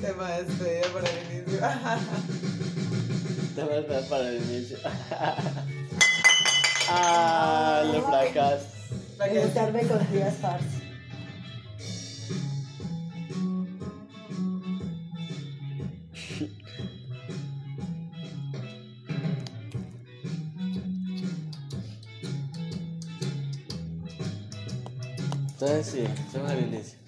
Tema de despedida para el inicio. Te voy a esperar para el inicio. ah, lo fracas. Para que- Invitarme con días parce. Entonces sí, hacemos el inicio.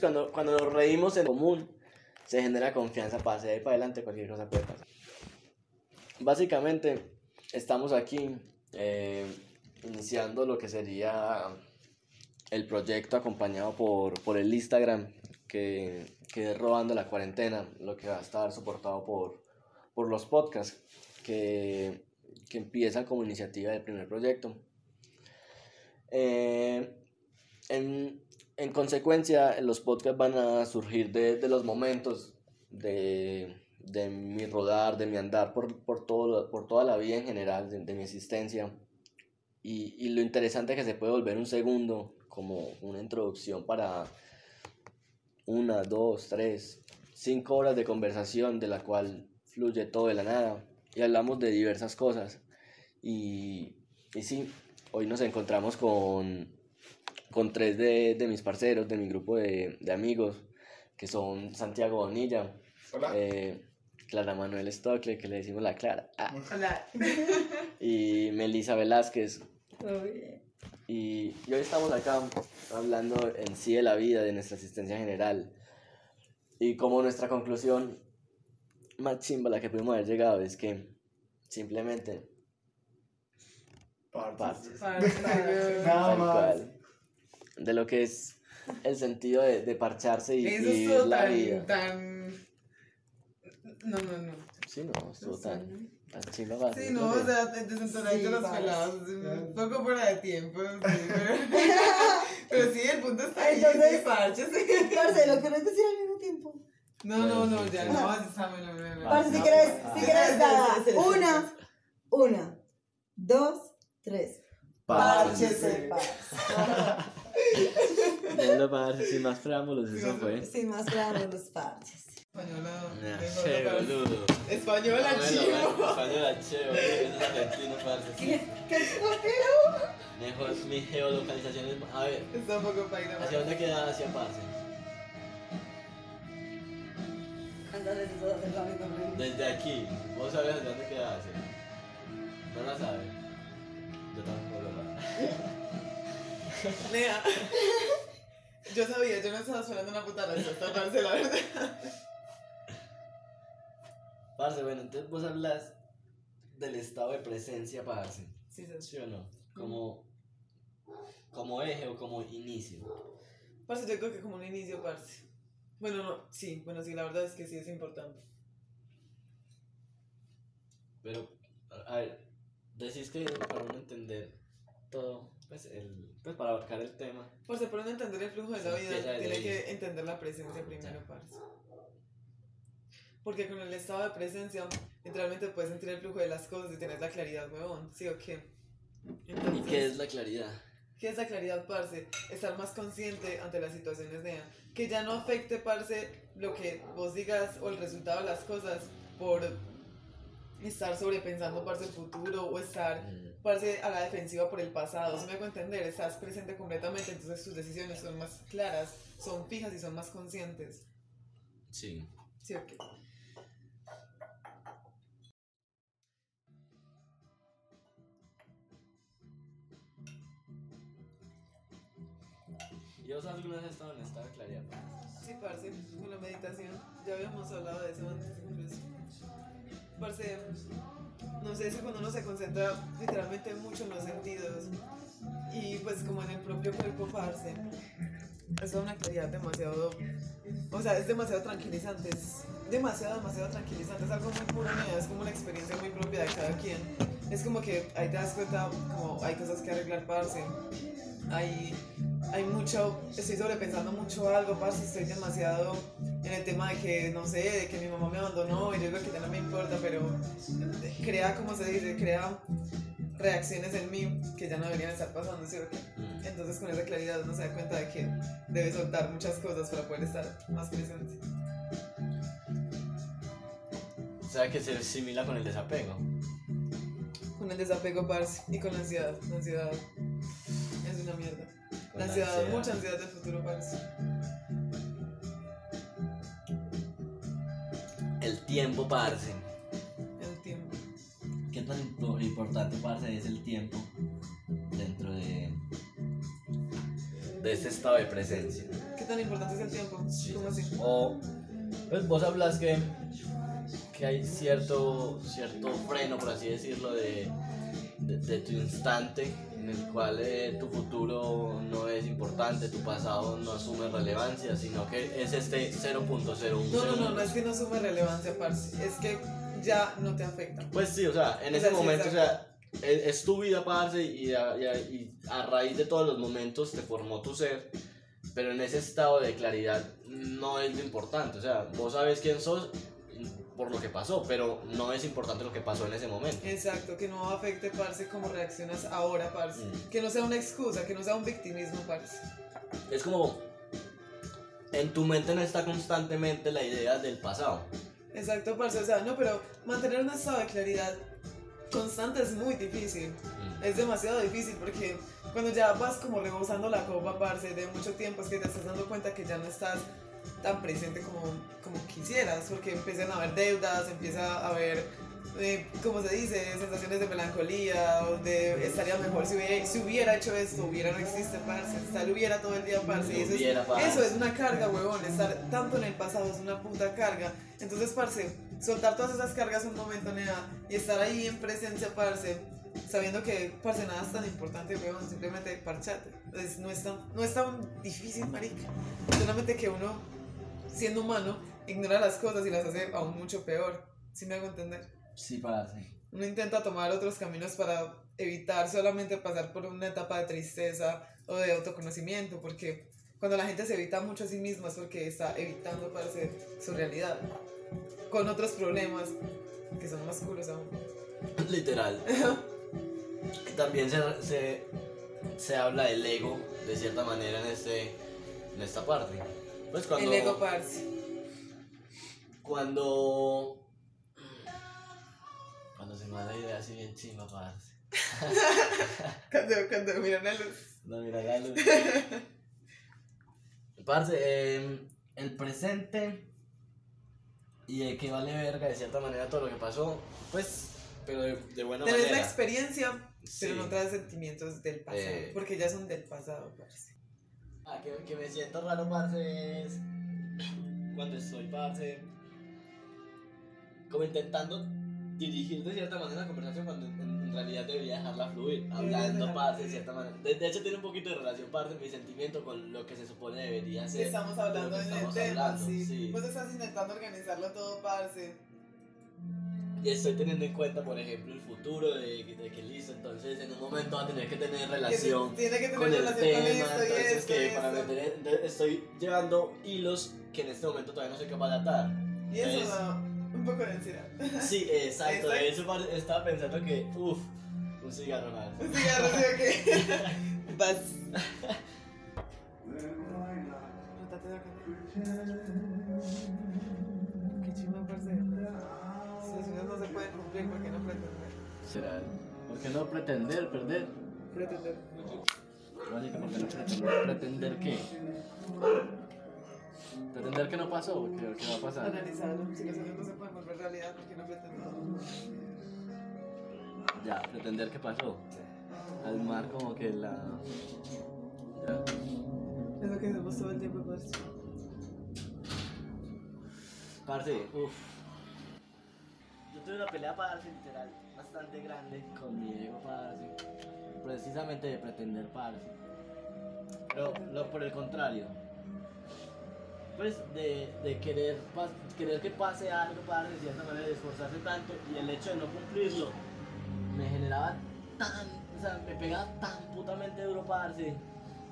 Cuando, cuando nos reímos en común, se genera confianza para hacer para adelante cualquier cosa puede pasar. Básicamente, estamos aquí eh, iniciando lo que sería el proyecto acompañado por, por el Instagram, que, que es Robando la Cuarentena, lo que va a estar soportado por, por los podcasts, que, que empiezan como iniciativa del primer proyecto. Eh, en, en consecuencia, los podcasts van a surgir de, de los momentos de, de mi rodar, de mi andar por, por, todo, por toda la vida en general, de, mi existencia. Y, y lo interesante es que se puede volver un segundo como una introducción para una, dos, tres, cinco horas de conversación de la cual fluye todo de la nada y hablamos de diversas cosas. Y, y sí, hoy nos encontramos con, con tres de, de mis parceros, de mi grupo de, de amigos, que son Santiago Bonilla, Hola. eh, Clara Manuel Stockley, que le decimos la Clara, ah, Hola. y Melissa Velázquez. Y, y hoy estamos acá hablando en sí de la vida, de nuestra existencia general. Y como nuestra conclusión más chimba a la que pudimos haber llegado es que simplemente parches. Parce, Nada más. De lo que es el sentido de, de parcharse y, Eso y la tan, vida. tan... No, no, no. Sí, no, estuvo No sé. tan, tan chimba para Sí, no, o sea, te desentonaste Sí, los pelados, un poco fuera de tiempo, sí, pero, pero sí, el punto está ahí, Entonces- sí, parche, sí. Parce, lo querés decir al mismo tiempo. No, no, no, ya no, bueno. Parce, si no, querés, ah. si querés, sí. Una, una, dos, tres. Párchese, parce. Lo parce, sin más preámbulos, Sí, eso fue. Sin más preámbulos, los parches. Española, che, boludo. Española, Bueno, chivo. bueno, Española, che, boludo, eso es argentino, parce. ¿Qué? ¿Qué? Mejor mi geolocalización es... A ver, Está un poco. ¿hacia dónde queda hacia pregunta? Desde aquí, ¿vos sabés hacia dónde queda hacia? No la sabes. Yo tampoco lo sé. Nea. Yo sabía, yo no estaba esperando una puta respuesta, parce, la verdad. Parce, bueno, entonces vos hablas del estado de presencia, parce. Sí, sí. ¿Sí o no? Como, como eje o como inicio. Parce, yo creo que como un inicio, parce. Bueno, no, sí, bueno, sí, la verdad es que sí es importante. Pero, a a ver, decís que para uno entender todo, pues, el, pues para abarcar el tema. Parce, para uno entender el flujo de la Sí, vida, empieza desde tiene que entender la presencia primero, parce. Porque con el estado de presencia, literalmente puedes sentir el flujo de las cosas y tienes la claridad, huevón, ¿sí o qué? ¿Y qué es la claridad? ¿Qué es la claridad, parce? Estar más consciente ante las situaciones de que ya no afecte, parce, lo que vos digas o el resultado de las cosas por estar sobrepensando, parce, el futuro o estar, Parce, a la defensiva por el pasado. Si me hago entender, estás presente completamente, entonces tus decisiones son más claras, son fijas y son más conscientes. Sí. ¿Sí o qué? ¿Y vos alguna vez has estado en estado de claridad? parce? Sí, parce, con la meditación. Ya habíamos hablado de eso antes incluso. Parce, no sé, es cuando uno se concentra literalmente mucho en los sentidos y pues como en el propio cuerpo, parce, es una actividad demasiado, o sea, es demasiado tranquilizante, es demasiado, demasiado tranquilizante, es algo muy puro, es como una experiencia muy propia de cada quien. Es como que ahí te das cuenta como hay cosas que arreglar, parce, hay, hay mucho, estoy sobrepensando mucho algo, parce, estoy demasiado en el tema de que, no sé, de que mi mamá me abandonó y yo digo que ya no me importa, pero crea, como se dice, crea reacciones en mí que ya no deberían estar pasando, ¿sí o qué? Mm. Entonces con esa claridad uno se da cuenta de que debe soltar muchas cosas para poder estar más presente. O sea que se asimila con el desapego. Con el desapego, parce, y con la ansiedad. La ansiedad es una mierda. Con La ansiedad, mucha ansiedad del futuro, parce. El tiempo, parce. El tiempo. ¿Qué tan impo- importante, parce, es el tiempo dentro de, de este estado de presencia? ¿Qué tan importante es el tiempo? Sí. ¿Cómo así? O, pues vos hablas que, que hay cierto, cierto freno, por así decirlo, de, de, de tu instante en el cual eh, tu futuro no es importante, tu pasado no asume relevancia, sino que es este 0.01 No, no, no, no es que no sume relevancia, parce. Es que ya no te afecta. Pues sí, o sea, en O ese momento, o exacto. sea, es, es tu vida, parce, y a, y, a, y a raíz de todos los momentos te formó tu ser, pero en ese estado de claridad no es lo importante, o sea, vos sabes quién sos por lo que pasó, pero no es importante lo que pasó en ese momento. Exacto, que no afecte, parce, cómo reaccionas ahora, parce. Mm. Que no sea una excusa, que no sea un victimismo, parce. Es como, en tu mente no está constantemente la idea del pasado. Exacto, parce. O sea, no, pero mantener un estado de claridad constante es muy difícil. Es demasiado difícil porque cuando ya vas como rebosando la copa, parce, de mucho tiempo, es que te estás dando cuenta que ya no estás tan presente como, como quisieras, porque empiezan a haber deudas, empieza a haber, eh, como se dice, sensaciones de melancolía, o de estaría mejor si hubiera, si hubiera hecho esto, hubiera no existe, parce, estar hubiera todo el día, parce, y eso es, parce. eso es una carga, huevón, estar tanto en el pasado es una puta carga, entonces, parce, soltar todas esas cargas un momento, nea, y estar ahí en presencia, parce, sabiendo que, parce, nada es tan importante, weón, simplemente parchate. Es- no, es tan, no es tan difícil, marica. Solamente que uno, siendo humano, ignora las cosas y las hace aún mucho peor. ¿Sí me hago entender? Sí, parce. Uno intenta tomar otros caminos para evitar solamente pasar por una etapa de tristeza o de autoconocimiento, porque cuando la gente se evita mucho a sí misma es porque está evitando parce, su realidad, con otros problemas que son más oscuros aún. Literal. También se, se, se habla del ego, de cierta manera, en, este, en esta parte. Pues cuando, El ego, parce. cuando, cuando se me da la idea así bien chimba, parce. Cuando, cuando miran la luz. No, mira la luz. Parce, eh, el presente y de que vale verga de cierta manera todo lo que pasó, pues, pero de, de buena Tenés la manera. experiencia, pero Sí. no traes sentimientos del pasado, Eh. porque ya son del pasado, parce. Ah, que, que me siento raro, parce, es cuando estoy, parce, como intentando dirigir de cierta manera la conversación cuando en, en realidad debería dejarla fluir, hablando, parce, de cierta manera. De, de hecho, tiene un poquito de relación, parce, mi sentimiento con lo que se supone debería ser. Estamos hablando de en el tema, hablando, sí. sí. Vos estás intentando organizarlo todo, parce. Y estoy teniendo en cuenta, por ejemplo, el futuro de, de que listo, entonces en un momento va a tener que tener relación se- tiene que tener con el relación tema, con esto y entonces esto que para meter, estoy llevando hilos que en este momento todavía no soy capaz de atar. Y eso da un poco de ansiedad. Sí, exacto, de par- estaba pensando que, uff, un cigarro más. Un cigarro, ¿sí o qué? Vas. pueden cumplir, ¿por qué no pretender? ¿Será? ¿Por qué no pretender perder? Pretender. Básica, ¿por qué no pretender? ¿Pretender qué? ¿Pretender que no pasó? ¿Qué, qué va a pasar? Analizarlo. Si los sueños no se pueden volver realidad, ¿por qué no pretender? Ya, pretender que pasó. Al mar como que la... Ya. Es lo que hacemos todo el tiempo, parce. Parce, uff. Tuve una pelea, parce, literal, bastante grande con mi ego, parce. Precisamente de pretender, parce. Pero lo, por el contrario. Pues de, de querer, pas- querer que pase algo, parce, de cierta manera, de esforzarse tanto y el hecho de no cumplirlo me generaba tan, o sea, me pegaba tan putamente duro, parce,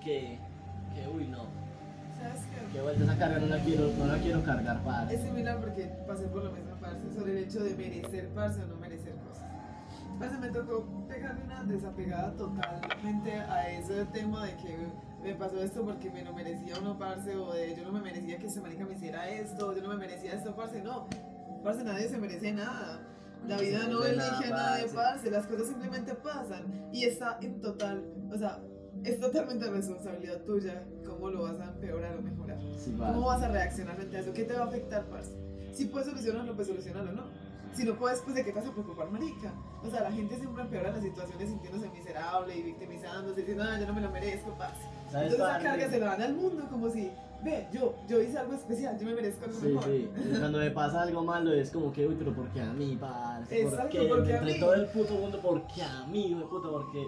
que que, uy, no, ¿Sabes qué? que vuelta esa carga no la quiero, no la quiero cargar, parce. Es similar porque pasé por lo mismo, parce, sobre el hecho de merecer, parce, o no merecer cosas. Parce, me tocó pegarme una desapegada totalmente a ese tema de que me pasó esto porque me lo merecía o no, parce, o de yo no me merecía que ese marica me hiciera esto, yo no me merecía esto, parce, no. Parce, nadie se merece nada. La vida no elige a nada, nadie, parce. las cosas simplemente pasan y está en total, o sea, es totalmente responsabilidad tuya cómo lo vas a empeorar o mejorar. Sí, ¿Cómo vas a reaccionar frente a eso? ¿Qué te va a afectar, parce? Si puedes solucionarlo, pues solucionarlo, ¿no? Si no puedes, pues de qué te vas a preocupar, marica. O sea, la gente siempre empeora las situaciones sintiéndose miserable y victimizándose, diciendo, ah, yo no me lo merezco. ¿Sabes, Entonces esa carga se la dan al mundo como si, ve, yo, yo hice algo especial, yo me merezco algo Sí, mejor. sí. Cuando me pasa algo malo es como que, uy, pero ¿por qué a mí, parce? ¿Por Exacto, qué? ¿por qué a Entre mí? todo el puto mundo, ¿por qué a mí, hijo de puta? Porque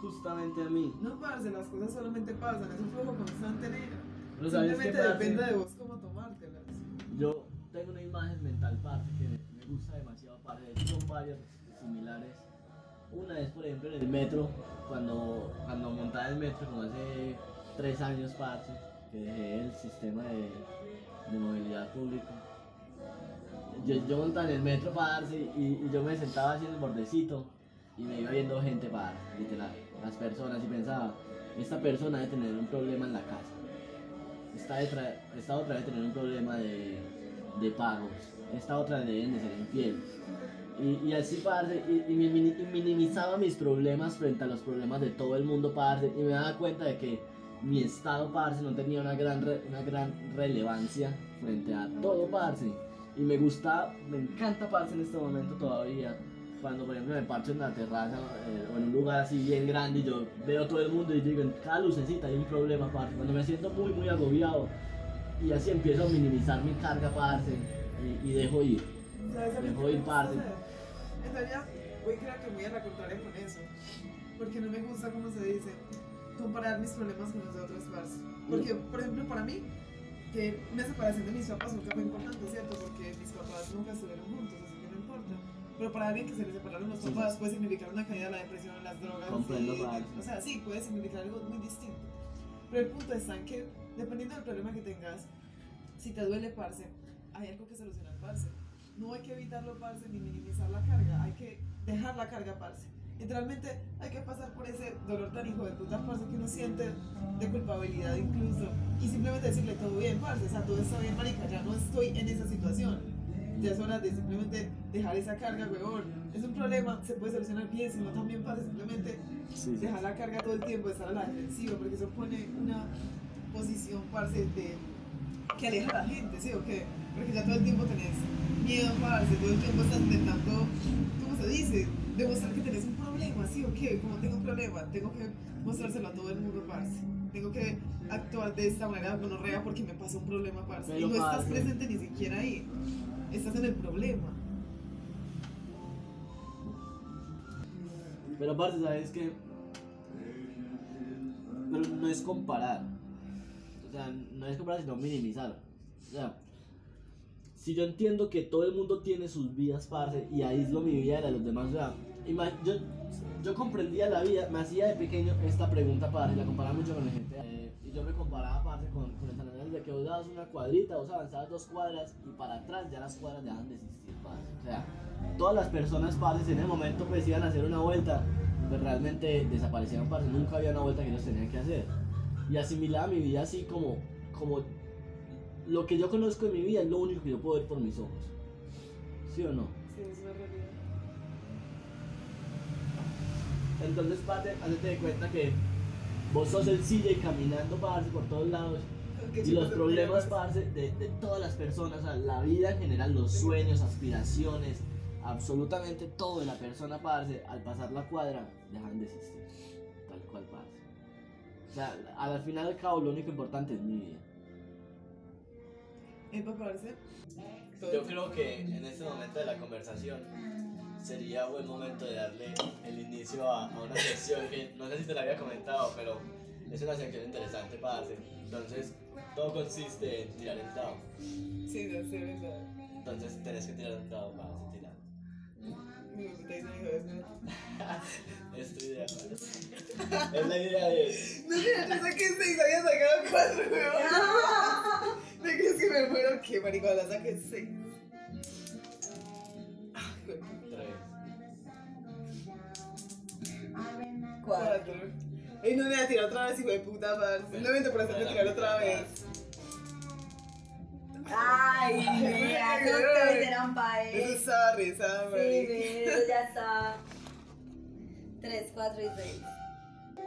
justamente a mí. No, parce, las cosas solamente pasan, es un flujo constante negro. Pero ¿sabes qué, Simplemente depende de vos cómo tomártelas. Yo tengo una imagen mental, parce, que me gusta demasiado, hecho, son varias similares. Una es, por ejemplo, en el metro, cuando, cuando montaba el metro, como hace tres años, parce, que dejé el sistema de, movilidad público. Yo, yo montaba en el metro, parce, y, y yo me sentaba así en el bordecito y me iba viendo gente, parce, literal, las personas, y pensaba, esta persona debe tener un problema en la casa esta, esta otra debe tener un problema de, de pagos, esta otra deben de ser infiel. Y, y así, parce, y, y minimizaba mis problemas frente a los problemas de todo el mundo, parce, y me daba cuenta de que mi estado, parce, no tenía una gran, re- una gran relevancia frente a todo, parce. Y me gusta, me encanta, parce, en este momento todavía. Cuando, por ejemplo, me parcho en la terraza eh, o en un lugar así bien grande y yo veo todo el mundo y digo, en cada lucecita hay un problema, parce. Cuando me siento muy, muy agobiado y así empiezo a minimizar mi carga, parce, y, y dejo ir. ¿Sabes a mí Me voy me gusta parte. hacer? En realidad, voy creo que muy a la contraria con eso. Porque no me gusta, como se dice, comparar mis problemas con los de otros parce. Porque, por ejemplo, para mí, que una separación de mis papás nunca fue importante, ¿cierto? Porque mis papás nunca estuvieron juntos, así que no importa. Pero para alguien que se le separaron los papás sí. puede significar una caída de la depresión, las drogas. Comprendo, y- parce. o sea, sí, puede significar algo muy distinto. Pero el punto está en que, dependiendo del problema que tengas, si te duele, parce, hay algo que solucionar, parce. No hay que evitarlo, parce, ni minimizar la carga, hay que dejar la carga, parce. Literalmente hay que pasar por ese dolor tan hijo de puta, parce, que uno siente de culpabilidad incluso. Y simplemente decirle todo bien, parce, o sea, todo está bien, marica, ya no estoy en esa situación. Ya es hora de simplemente dejar esa carga, weón. Es un problema, se puede solucionar bien, si no también, parce, simplemente Sí, dejar la carga todo el tiempo, estar a la defensiva, porque eso pone una posición, parce, de que aleja a la gente, ¿sí o qué? Porque ya todo el tiempo tenés miedo, parce, todo el tiempo estás intentando, ¿cómo se dice? Demostrar que tenés un problema, ¿sí o qué? Como tengo un problema, tengo que mostrárselo a todo el mundo, parce. Tengo que actuar de esta manera gonorrea porque me pasó un problema, parce. Pero, y no estás parce. presente ni siquiera ahí. Estás en el problema. Pero aparte, ¿sabes qué? Pero no es comparar. Sea, no es comparar, sino minimizar. O sea, si yo entiendo que todo el mundo tiene sus vidas, parce, y aíslo mi vida de la de los demás, o sea, yo, yo comprendía la vida, me hacía de pequeño esta pregunta, parce, la comparaba mucho con la gente. eh, y yo me comparaba, parce, con, con el Andrés de que vos dabas una cuadrita, vos avanzabas dos cuadras, y para atrás ya las cuadras dejan de existir, parce. O sea, todas las personas, parce, en el momento pues iban a hacer una vuelta, pues realmente desaparecieron, parce, nunca había una vuelta que ellos tenían que hacer. Y asimilaba mi vida así como, como lo que yo conozco de mi vida es lo único que yo puedo ver por mis ojos. ¿Sí o no? Sí, es una realidad. Entonces, parce, hazte de cuenta que vos sos el CJ caminando, parce, por todos lados. Y los problemas, parce, de, de todas las personas, o sea, la vida en general, los sueños, aspiraciones, absolutamente todo de la persona, parce, al pasar la cuadra, dejan de existir. Tal cual, parce. O sea, al final al cabo, lo único importante es mi vida. Yo el creo que en este momento de la conversación sería buen momento de darle el inicio a, a una sección que no sé si te la había comentado, pero es una sección interesante para hacer. Entonces, todo consiste en tirar el dado. Sí, no sé, verdad. Entonces, tenés que tirar un dado para hacer tirar. Mi Es tu idea, ¿vale? Es la idea de. No, mira, yo saqué 6, había sacado 4, weón. ¿Me crees que me muero? ¿Qué, marico? La saqué 6. Ah, Tres. Cuatro. Cuatro. Ey, no me voy a tirar otra vez, hijo de puta, parce. Simplemente por hacerme tirar otra vez. Ay, mira, no te eran pa' Eso él. estaba rezada, Sí, marica. pero ya está. Tres, cuatro y seis.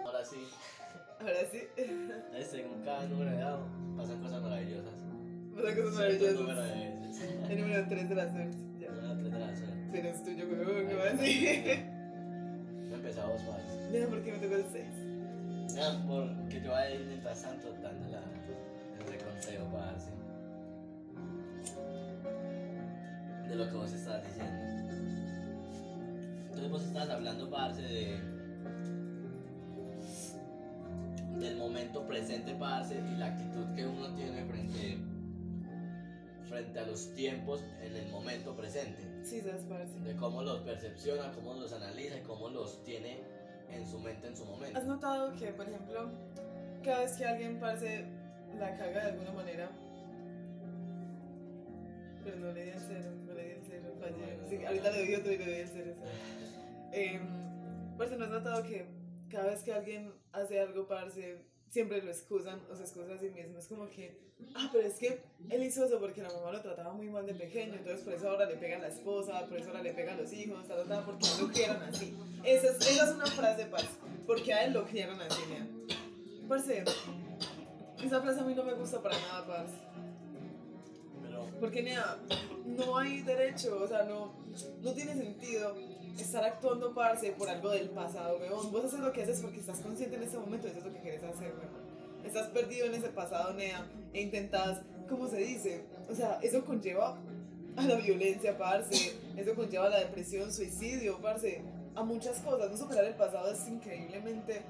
Ahora sí. Ahora sí. Es según cada número de dado, pasan cosas maravillosas. Pasa cosas maravillosas. número de veces. El número 3 de la suerte. Ya. Número tres de la suerte. Pero es tuyo, weón. ¿Cómo así? No empezamos más. Mira, ¿por qué me tocó el 6? Ya, porque yo voy a ir mientras tanto dando la, el reconsejo para así. De lo que vos estabas diciendo. Entonces vos estabas hablando, parce, de. del momento presente, parce, y la actitud que uno tiene frente. frente a los tiempos en el momento presente Sí, sabes, parce. de cómo los percepciona, cómo los analiza y cómo los tiene en su mente en su momento. ¿Has notado que, por ejemplo, cada vez que alguien parce la caga de alguna manera, pero no le di el cero, no le di el cero, fallé. Sí, ahorita le doy otro y le doy el cero. ¿sabes? Eh, parce, ¿no has notado que cada vez que alguien hace algo, parce, siempre lo excusan o se excusa a sí mismo? Es como que, ah, pero es que él hizo eso porque la mamá lo trataba muy mal de pequeño, entonces por eso ahora le pega a la esposa, por eso ahora le pega a los hijos, ta, ta, ta, porque lo criaron así. Esa es, esa es una frase, parce, porque a él lo criaron así, nea. Parce, esa frase a mí no me gusta para nada, parce. Porque, nea, no hay derecho, o sea, no, no tiene sentido estar actuando, parce, por algo del pasado, weón. Vos haces lo que haces porque estás consciente en ese momento, eso es lo que quieres hacer, weón. Estás perdido en ese pasado, nea, e intentas, ¿cómo se dice? O sea, eso conlleva a la violencia, parce. Eso conlleva a la depresión, suicidio, parce. A muchas cosas. No superar el pasado es increíblemente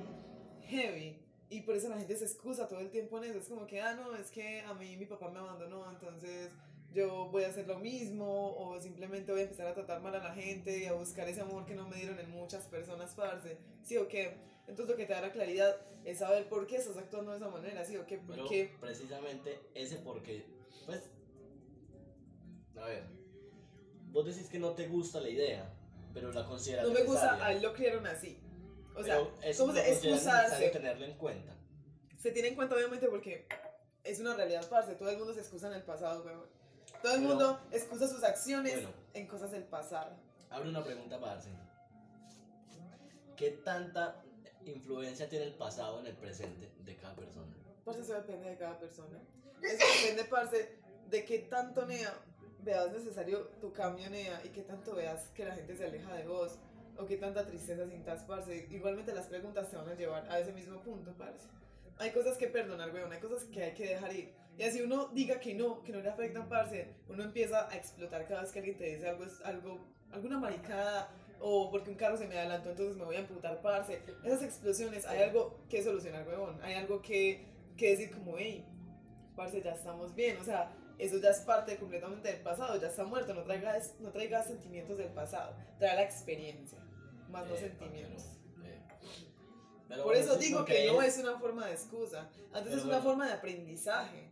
heavy. Y por eso la gente se excusa todo el tiempo en eso. Es como que, ah, no, es que a mí mi papá me abandonó, entonces yo voy a hacer lo mismo. O simplemente voy a empezar a tratar mal a la gente y a buscar ese amor que no me dieron en muchas personas, parce. ¿Sí o qué? Entonces lo que te da la claridad es saber por qué estás actuando de esa manera, ¿sí o qué? ¿Por Pero qué? precisamente ese porque, pues, a ver, vos decís que no te gusta la idea, pero la consideras No me gusta, a él lo criaron así. O sea, Pero eso ¿cómo lo se excusarse? necesario tenerlo en cuenta. Se tiene en cuenta obviamente porque es una realidad, parce. Todo el mundo se excusa en el pasado, weón. Todo el mundo excusa sus acciones Bueno. en cosas del pasado. Abre una pregunta para. ¿Qué tanta influencia tiene el pasado en el presente de cada persona? Parce, eso depende de cada persona. Eso depende, parce, de qué tanto, Nea, veas necesario tu cambio, Nea, y qué tanto veas que la gente se aleja de vos, o qué tanta tristeza sintas, parce. Igualmente las preguntas te van a llevar a ese mismo punto, parce. Hay cosas que perdonar, weón, hay cosas que hay que dejar ir. Y así uno diga que no, que no le afectan, parce, uno empieza a explotar cada vez que alguien te dice algo, es algo, alguna maricada, o porque un carro se me adelantó, entonces me voy a amputar, parce. Esas explosiones, hay algo que solucionar, weón. Hay algo que, que decir como, hey, parce, ya estamos bien. O sea, eso ya es parte completamente del pasado, ya está muerto. No traigas, no traigas sentimientos del pasado, trae la experiencia, más Eh, sentimientos. Pero, Por eso digo que no es- una forma de excusa, antes es una bueno. forma de aprendizaje.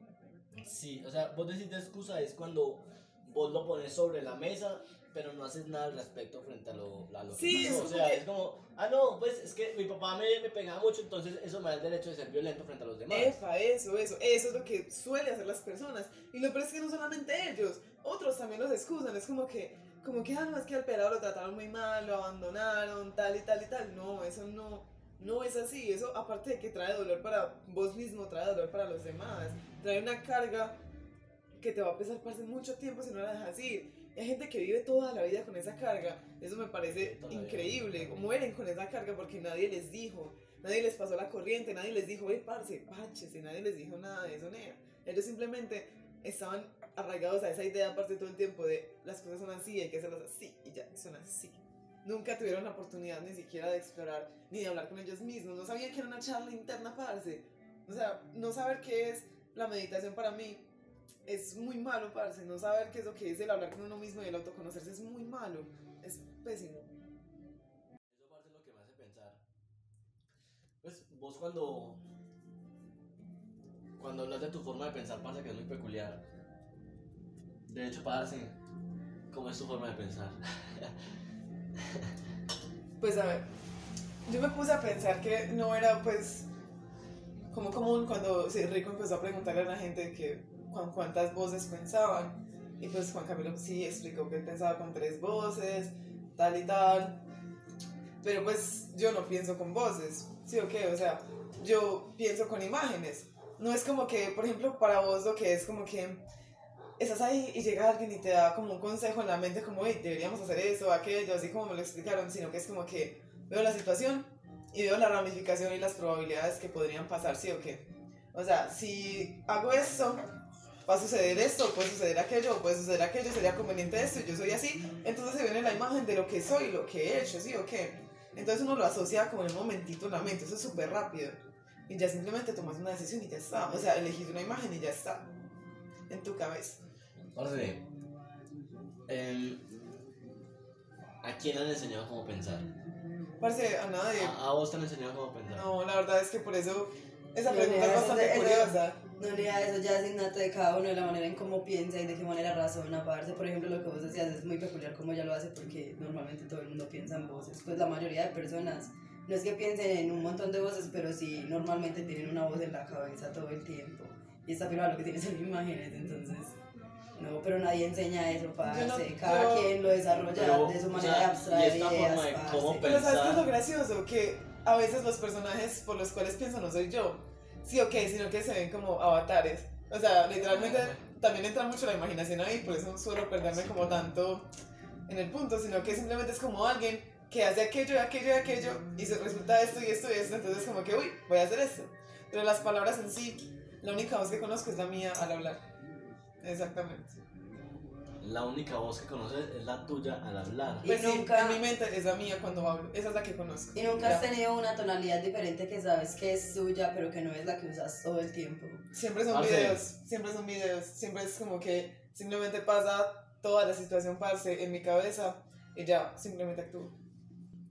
Sí, o sea, vos decís de excusa es cuando vos lo pones sobre la mesa, pero no haces nada al respecto frente a lo, a lo que Sí, pasó. es O sea, que- es como, ah, no, pues es que mi papá me, me pegaba mucho, entonces eso me da el derecho de ser violento frente a los demás. Efa, eso, eso, eso es lo que suele hacer las personas. Y lo peor es que no solamente ellos, otros también los excusan. Es como que, como que, ah, no, es que al pelado lo trataron muy mal, lo abandonaron, tal y tal y tal. No, eso no, no es así. Eso, aparte de que trae dolor para vos mismo, trae dolor para los demás. Trae una carga que te va a pesar por mucho tiempo si no la dejas ir. Y Hay gente que vive toda la vida con esa carga. Eso me parece increíble. Mueren con esa carga porque nadie les dijo. Nadie les pasó la corriente, nadie les dijo, hey, parce, páchese, nadie les dijo nada de eso, nea. Ellos simplemente estaban arraigados a esa idea, aparte todo el tiempo, de las cosas son así, hay que hacerlas así, y ya, son así. Nunca tuvieron la oportunidad ni siquiera de explorar, ni de hablar con ellos mismos. No sabían que era una charla interna, parce. O sea, no saber qué es la meditación para mí es muy malo, parce. No saber qué es lo que es el hablar con uno mismo y el autoconocerse es muy malo. Es pésimo. Eso parte es lo que me hace pensar. Pues vos cuando. Cuando hablas de tu forma de pensar, pasa que es muy peculiar. De hecho, parce, ¿cómo es tu forma de pensar? Pues a ver, yo me puse a pensar que no era pues como común cuando sí, Rico empezó a preguntarle a la gente que cuántas voces pensaban. Y pues Juan Camilo sí explicó que él pensaba con tres voces, tal y tal. Pero pues yo no pienso con voces, ¿sí o qué? O sea, yo pienso con imágenes. No es como que, por ejemplo, para vos lo que es como que estás ahí y llega alguien y te da como un consejo en la mente como, hey, deberíamos hacer eso, aquello, así como me lo explicaron, sino que es como que veo la situación y veo la ramificación y las probabilidades que podrían pasar, sí o qué. O sea, si hago esto, va a suceder esto, puede suceder aquello, puede suceder aquello, sería conveniente esto, yo soy así, entonces se viene la imagen de lo que soy, lo que he hecho, sí o qué. Entonces uno lo asocia en un momentito en la mente, eso es súper rápido. Y ya simplemente tomas una decisión y ya está. O sea, elegís una imagen y ya está. En tu cabeza. Parce, em, ¿a quién han enseñado cómo pensar? Parce, a nadie. ¿A, a vos te han enseñado cómo pensar? No, la verdad es que por eso esa No, pregunta es bastante eso- curiosa. No, mira, eso ya es innato de cada uno, de la manera en cómo piensa y de qué manera razona. Parce, por ejemplo, lo que vos decías es muy peculiar como ella lo hace porque normalmente todo el mundo piensa en voces. Pues la mayoría de personas no es que piensen en un montón de voces, pero sí normalmente tienen una voz en la cabeza todo el tiempo. Y esta firma lo que tiene son imágenes, entonces. No, pero nadie enseña eso, parce. No- cada yo- quien lo desarrolla Pero, de su o manera sea, de abstraer y esta ideas, forma de parce. cómo Pero ¿sabes qué es pensar. lo gracioso? Que a veces los personajes por los cuales pienso no soy yo. Sí, ok, sino que se ven como avatares. O sea, literalmente también entra mucho la imaginación ahí, por eso no suelo perderme Sí, como tanto en el punto, sino que simplemente es como alguien que hace aquello y aquello y aquello y se resulta esto y esto y esto, entonces como que, uy, voy a hacer esto. Pero las palabras en sí, la única voz que conozco es la mía al hablar. Exactamente. La única voz que conoces es la tuya al hablar. Y Pues sí, nunca- en mi mente es la mía cuando hablo, esa es la que conozco. Y nunca has Ya. tenido una tonalidad diferente que sabes que es suya, pero que no es la que usas todo el tiempo. Siempre son Parce. videos, siempre son videos, siempre es como que simplemente pasa toda la situación parce en mi cabeza y ya, simplemente actúo.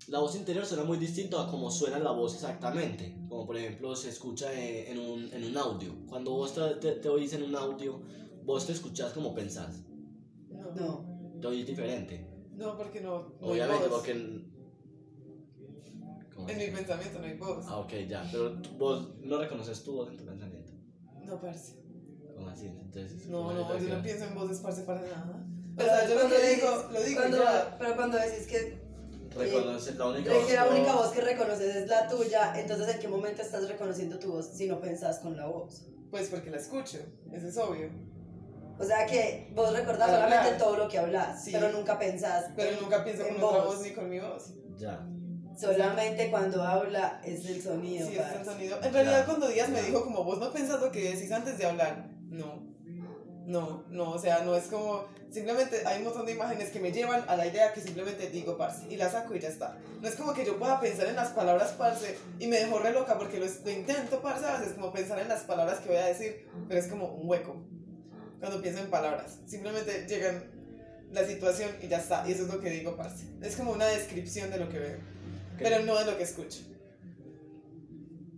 La voz interior suena muy distinto a cómo suena la voz exactamente. Como por ejemplo se escucha eh, en un, en un audio. Cuando vos te, te, te oís en un audio, vos te escuchás como pensás. No, no, No. Oís diferente. porque no, no Obviamente, porque. en- ¿Cómo En mi pensamiento no hay voz. Ah, ok, ya. Pero tú- vos no reconoces tu voz en tu pensamiento. No, parce. ¿Cómo así? Entonces. No, ¿cómo no, es yo no pienso en voces parce para nada. O Pero sea, yo lo que digo, lo digo cuando- ya. Pero cuando decís que, Reconoces la única voz. que la única voz que reconoces es la tuya, entonces ¿en qué momento estás reconociendo tu voz si no pensás con la voz? Pues porque la escucho, eso es obvio. O sea que vos recordás Al solamente hablar. todo lo que hablas, Sí. pero nunca pensás. Pero en- nunca pienso en con otra vos. voz ni con mi voz. Ya. Solamente cuando habla es el sonido. Sí, es el sonido. En realidad, Ya. cuando Díaz me dijo, como vos no pensás lo que decís antes de hablar. No. No, no, o sea, no es como. Simplemente hay un montón de imágenes que me llevan a la idea que simplemente digo, parce, y la saco y ya está. No es como que yo pueda pensar en las palabras, parce, y me dejo re loca porque lo, lo intento, parce, a veces como pensar en las palabras que voy a decir, pero es como un hueco. Cuando pienso en palabras, simplemente llegan la situación y ya está, y eso es lo que digo, parce. Es como una descripción de lo que veo, pero no de lo que escucho.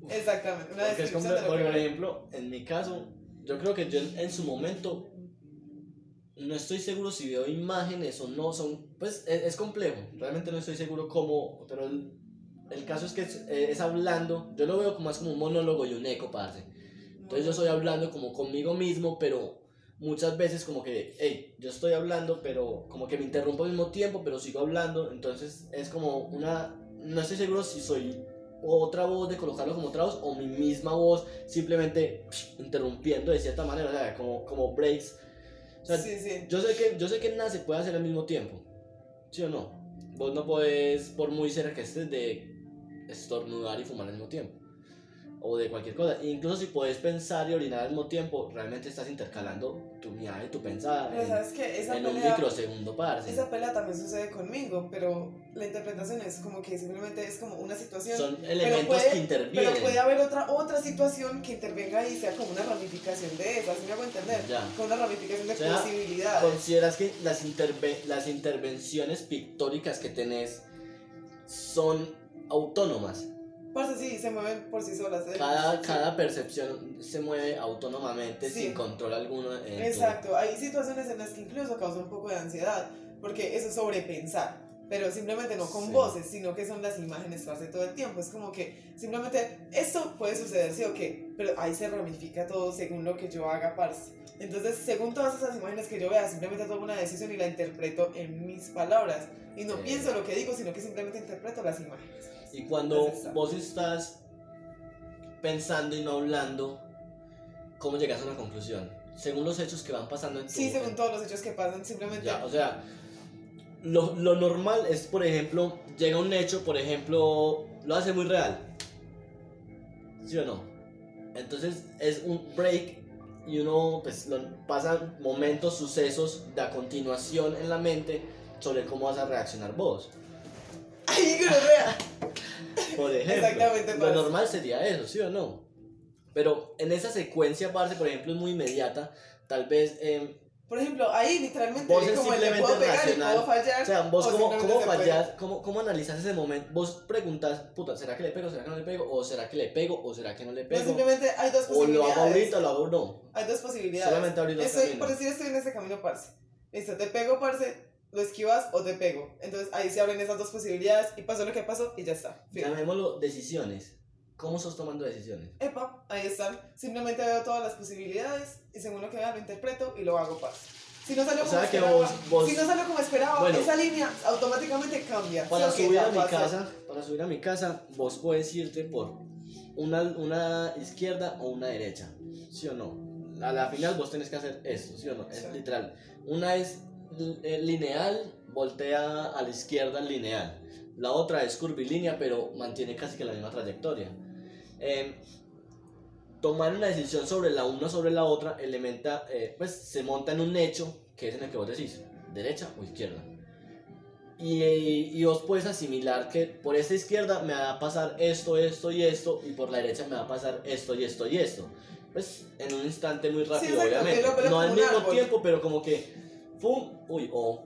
Exactamente, una Porque es descripción comple- de lo porque, que por veo. ejemplo, en mi caso, yo creo que yo en, en su momento no estoy seguro si veo imágenes o no, son, pues es, es complejo, realmente no estoy seguro cómo, pero el, el caso es que es, eh, es hablando, yo lo veo como más como un monólogo y un eco, parce. Entonces yo estoy hablando como conmigo mismo, pero muchas veces como que, hey, yo estoy hablando, pero como que me interrumpo al mismo tiempo, pero sigo hablando, entonces es como una, no estoy seguro si soy otra voz de colocarlo como otra voz o mi misma voz simplemente psh, interrumpiendo de cierta manera, o sea, como, como breaks. O sea, sí, sí. yo sé que yo sé que nada se puede hacer al mismo tiempo. ¿Sí o no? Vos no podés, por muy cerca que estés, de estornudar y fumar al mismo tiempo. O de cualquier cosa. Incluso si puedes pensar y orinar al mismo tiempo, realmente estás intercalando tu mirada y tu pensada Pero en, sabes que esa en un pelea, microsegundo, parce. esa pelea también sucede conmigo, pero la interpretación es como que simplemente es como una situación. Son elementos puede- que intervienen. Pero puede haber otra, otra situación que intervenga y sea como una ramificación de esa, ¿sí me hago entender? Ya. Como una ramificación de O sea, posibilidades. ¿Consideras que las, interve- las intervenciones pictóricas que tenés son autónomas? Parce, sí, se mueven por sí solas. ¿eh? Cada, cada percepción se mueve autónomamente Sí. sin control alguno. en tu- Exacto, hay situaciones en las que incluso causa un poco de ansiedad, porque eso es sobrepensar, pero simplemente no con Sí. voces, sino que son las imágenes que hace todo el tiempo. Es como que simplemente esto puede suceder, sí o qué, pero ahí se ramifica todo según lo que yo haga, parce. Entonces, según todas esas imágenes que yo vea, simplemente tomo una decisión y la interpreto en mis palabras. Y no Sí. pienso lo que digo, sino que simplemente interpreto las imágenes. Y cuando vos estás pensando y no hablando, ¿cómo llegas a una conclusión? Según los hechos que van pasando en tu Sí, según todos los hechos que pasan, simplemente... Ya, o sea, lo, lo normal es, por ejemplo, llega un hecho, por ejemplo, lo hace muy real. ¿Sí o no? Entonces es un break y uno pues lo, pasan momentos, sucesos de a continuación en la mente sobre cómo vas a reaccionar vos. ¡Ay, gonorrea! Por ejemplo, Exactamente, lo parce. normal sería eso, ¿sí o no? Pero en esa secuencia, parce, por ejemplo, es muy inmediata. Tal vez, eh, Por ejemplo, ahí literalmente Vos es como el simplemente puedo pegar y racional. puedo fallar. o sea, vos cómo, simplemente cómo se puede. cómo, cómo analizas ese momento. Vos preguntas, puta, ¿será que le pego, será que no le pego? ¿O será que le pego, o será que no le No, pego? simplemente hay dos o lo posibilidades. hago ahorita o lo hago no. Hay dos posibilidades. Solamente abrir los estoy, caminos. Por decir, estoy en ese camino, parce. Listo, te pego, parce, lo esquivas o te pego. Entonces ahí se abren esas dos posibilidades y pasó lo que pasó y ya está. Fin. Llamémoslo decisiones. ¿Cómo sos tomando decisiones? Epa, ahí están. Simplemente veo todas las posibilidades y según lo que vea lo interpreto y lo hago, parce. Si no salió O como sea que esperaba, vos- vos- si no salió como esperaba, Bueno. esa línea automáticamente cambia. Para subir a mi casa, para subir a mi casa, vos puedes irte por una, una izquierda o una derecha, ¿sí o no? A la final vos tenés que hacer esto, ¿sí o no? Es Sí. literal. Una es lineal, voltea a la izquierda lineal. La otra es curvilínea, pero mantiene casi que la misma trayectoria. Em, tomar una decisión sobre la una sobre la otra elementa, eh, pues se monta en un hecho que es en el que vos decís, derecha o izquierda. Y, y vos puedes asimilar que por esta izquierda me va a pasar esto, esto y esto, y por la derecha me va a pasar esto y esto y esto. Pues en un instante muy rápido, obviamente. no al mismo árbol. tiempo, pero como que, ¡pum! Uy, o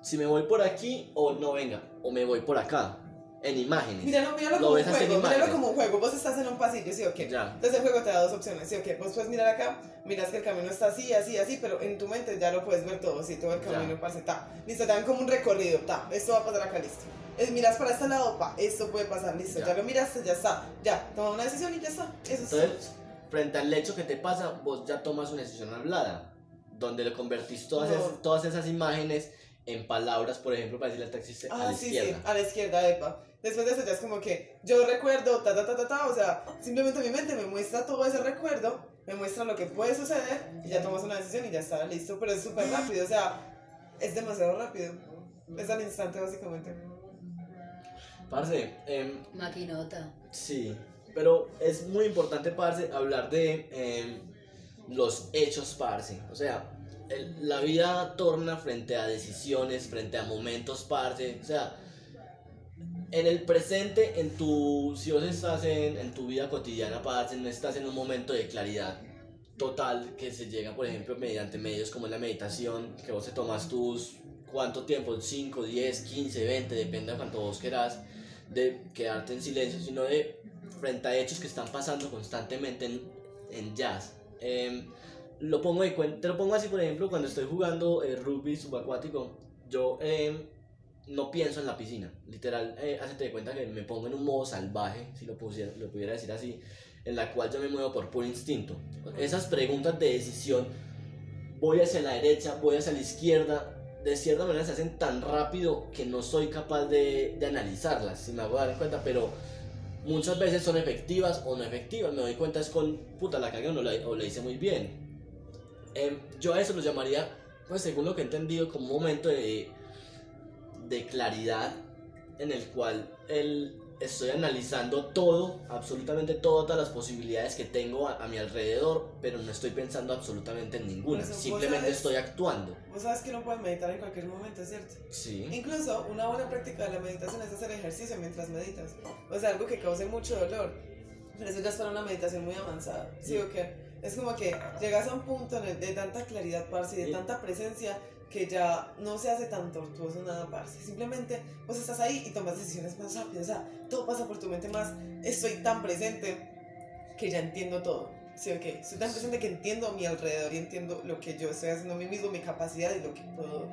si me voy por aquí, o no venga, o me voy por acá, en imágenes. Míralo, míralo Lo como un juego, míralo como un juego. Vos estás en un pasillo, ¿sí o qué? Ya. Entonces el juego te da dos opciones, ¿sí o qué? Vos puedes mirar acá, miras que el camino está así, así, así, pero en tu mente ya lo puedes ver todo, sí, todo el camino, parce, ta. Listo, te dan como un recorrido, ta, esto va a pasar acá, listo. Es, miras para este lado, pa, esto puede pasar, listo, Ya. ya, lo miraste, ya está, ya, toma una decisión y ya está. Eso es Entonces, frente al hecho que te pasa, vos ya tomas una decisión hablada, donde le convertís todas, No. esas, todas esas imágenes en palabras, por ejemplo, para decirle al taxista a Ah, la sí, izquierda. sí, a la izquierda, epa. Después de eso ya es como que yo recuerdo, ta, ta, ta, ta, ta, o sea, simplemente mi mente me muestra todo ese recuerdo, me muestra lo que puede suceder y ya tomas una decisión y ya está listo, pero es súper rápido, o sea, es demasiado rápido. Es al instante básicamente. Parce, em, Maquinota. sí, pero es muy importante, parce, hablar de em, los hechos, parce. O sea, la vida torna frente a decisiones, frente a momentos, parce. O sea, en el presente, en tu, si vos estás en, en tu vida cotidiana, parce, no estás en un momento de claridad total que se llega, por ejemplo, mediante medios como la meditación, que vos te tomas tus, ¿cuánto tiempo? 5, 10, 15, 20, depende de cuánto vos querás, de quedarte en silencio, sino de frente a hechos que están pasando constantemente en, en jazz. Em, lo pongo de cuen- te lo pongo así, por ejemplo, cuando estoy jugando eh, rugby subacuático, yo em, no pienso en la piscina. Literal, eh, hacete de cuenta que me pongo en un modo salvaje, si lo, pusiera, lo pudiera decir así, en la cual yo me muevo por puro instinto. Esas preguntas de decisión, voy hacia la derecha, voy hacia la izquierda, de cierta manera se hacen tan rápido que no soy capaz de, de analizarlas, si me hago dar cuenta, pero muchas veces son efectivas o no efectivas. Me doy cuenta es con, puta, la cagué o, no la, hice muy bien. Em, yo a eso lo llamaría, pues según lo que he entendido, como un momento de, de claridad en el cual el, estoy analizando todo, absolutamente todas las posibilidades que tengo a, a mi alrededor, pero no estoy pensando absolutamente en ninguna, eso, vos simplemente sabes- estoy actuando. Vos sabes que uno puede meditar en cualquier momento, ¿cierto? Sí. Incluso una buena práctica de la meditación es hacer ejercicio mientras meditas. O sea, algo que cause mucho dolor. Pero eso ya es para una meditación muy avanzada. ¿Sí o qué? Es como que llegas a un punto de tanta claridad, parce, y de Sí. tanta presencia, que ya no se hace tan tortuoso nada, parce. Simplemente vos estás ahí y tomas decisiones más rápido. O sea, todo pasa por tu mente más. Estoy tan presente que ya entiendo todo. Sí, ok. Estoy tan presente que entiendo a mi alrededor y entiendo lo que yo estoy haciendo a mí mismo, mi capacidad y lo que puedo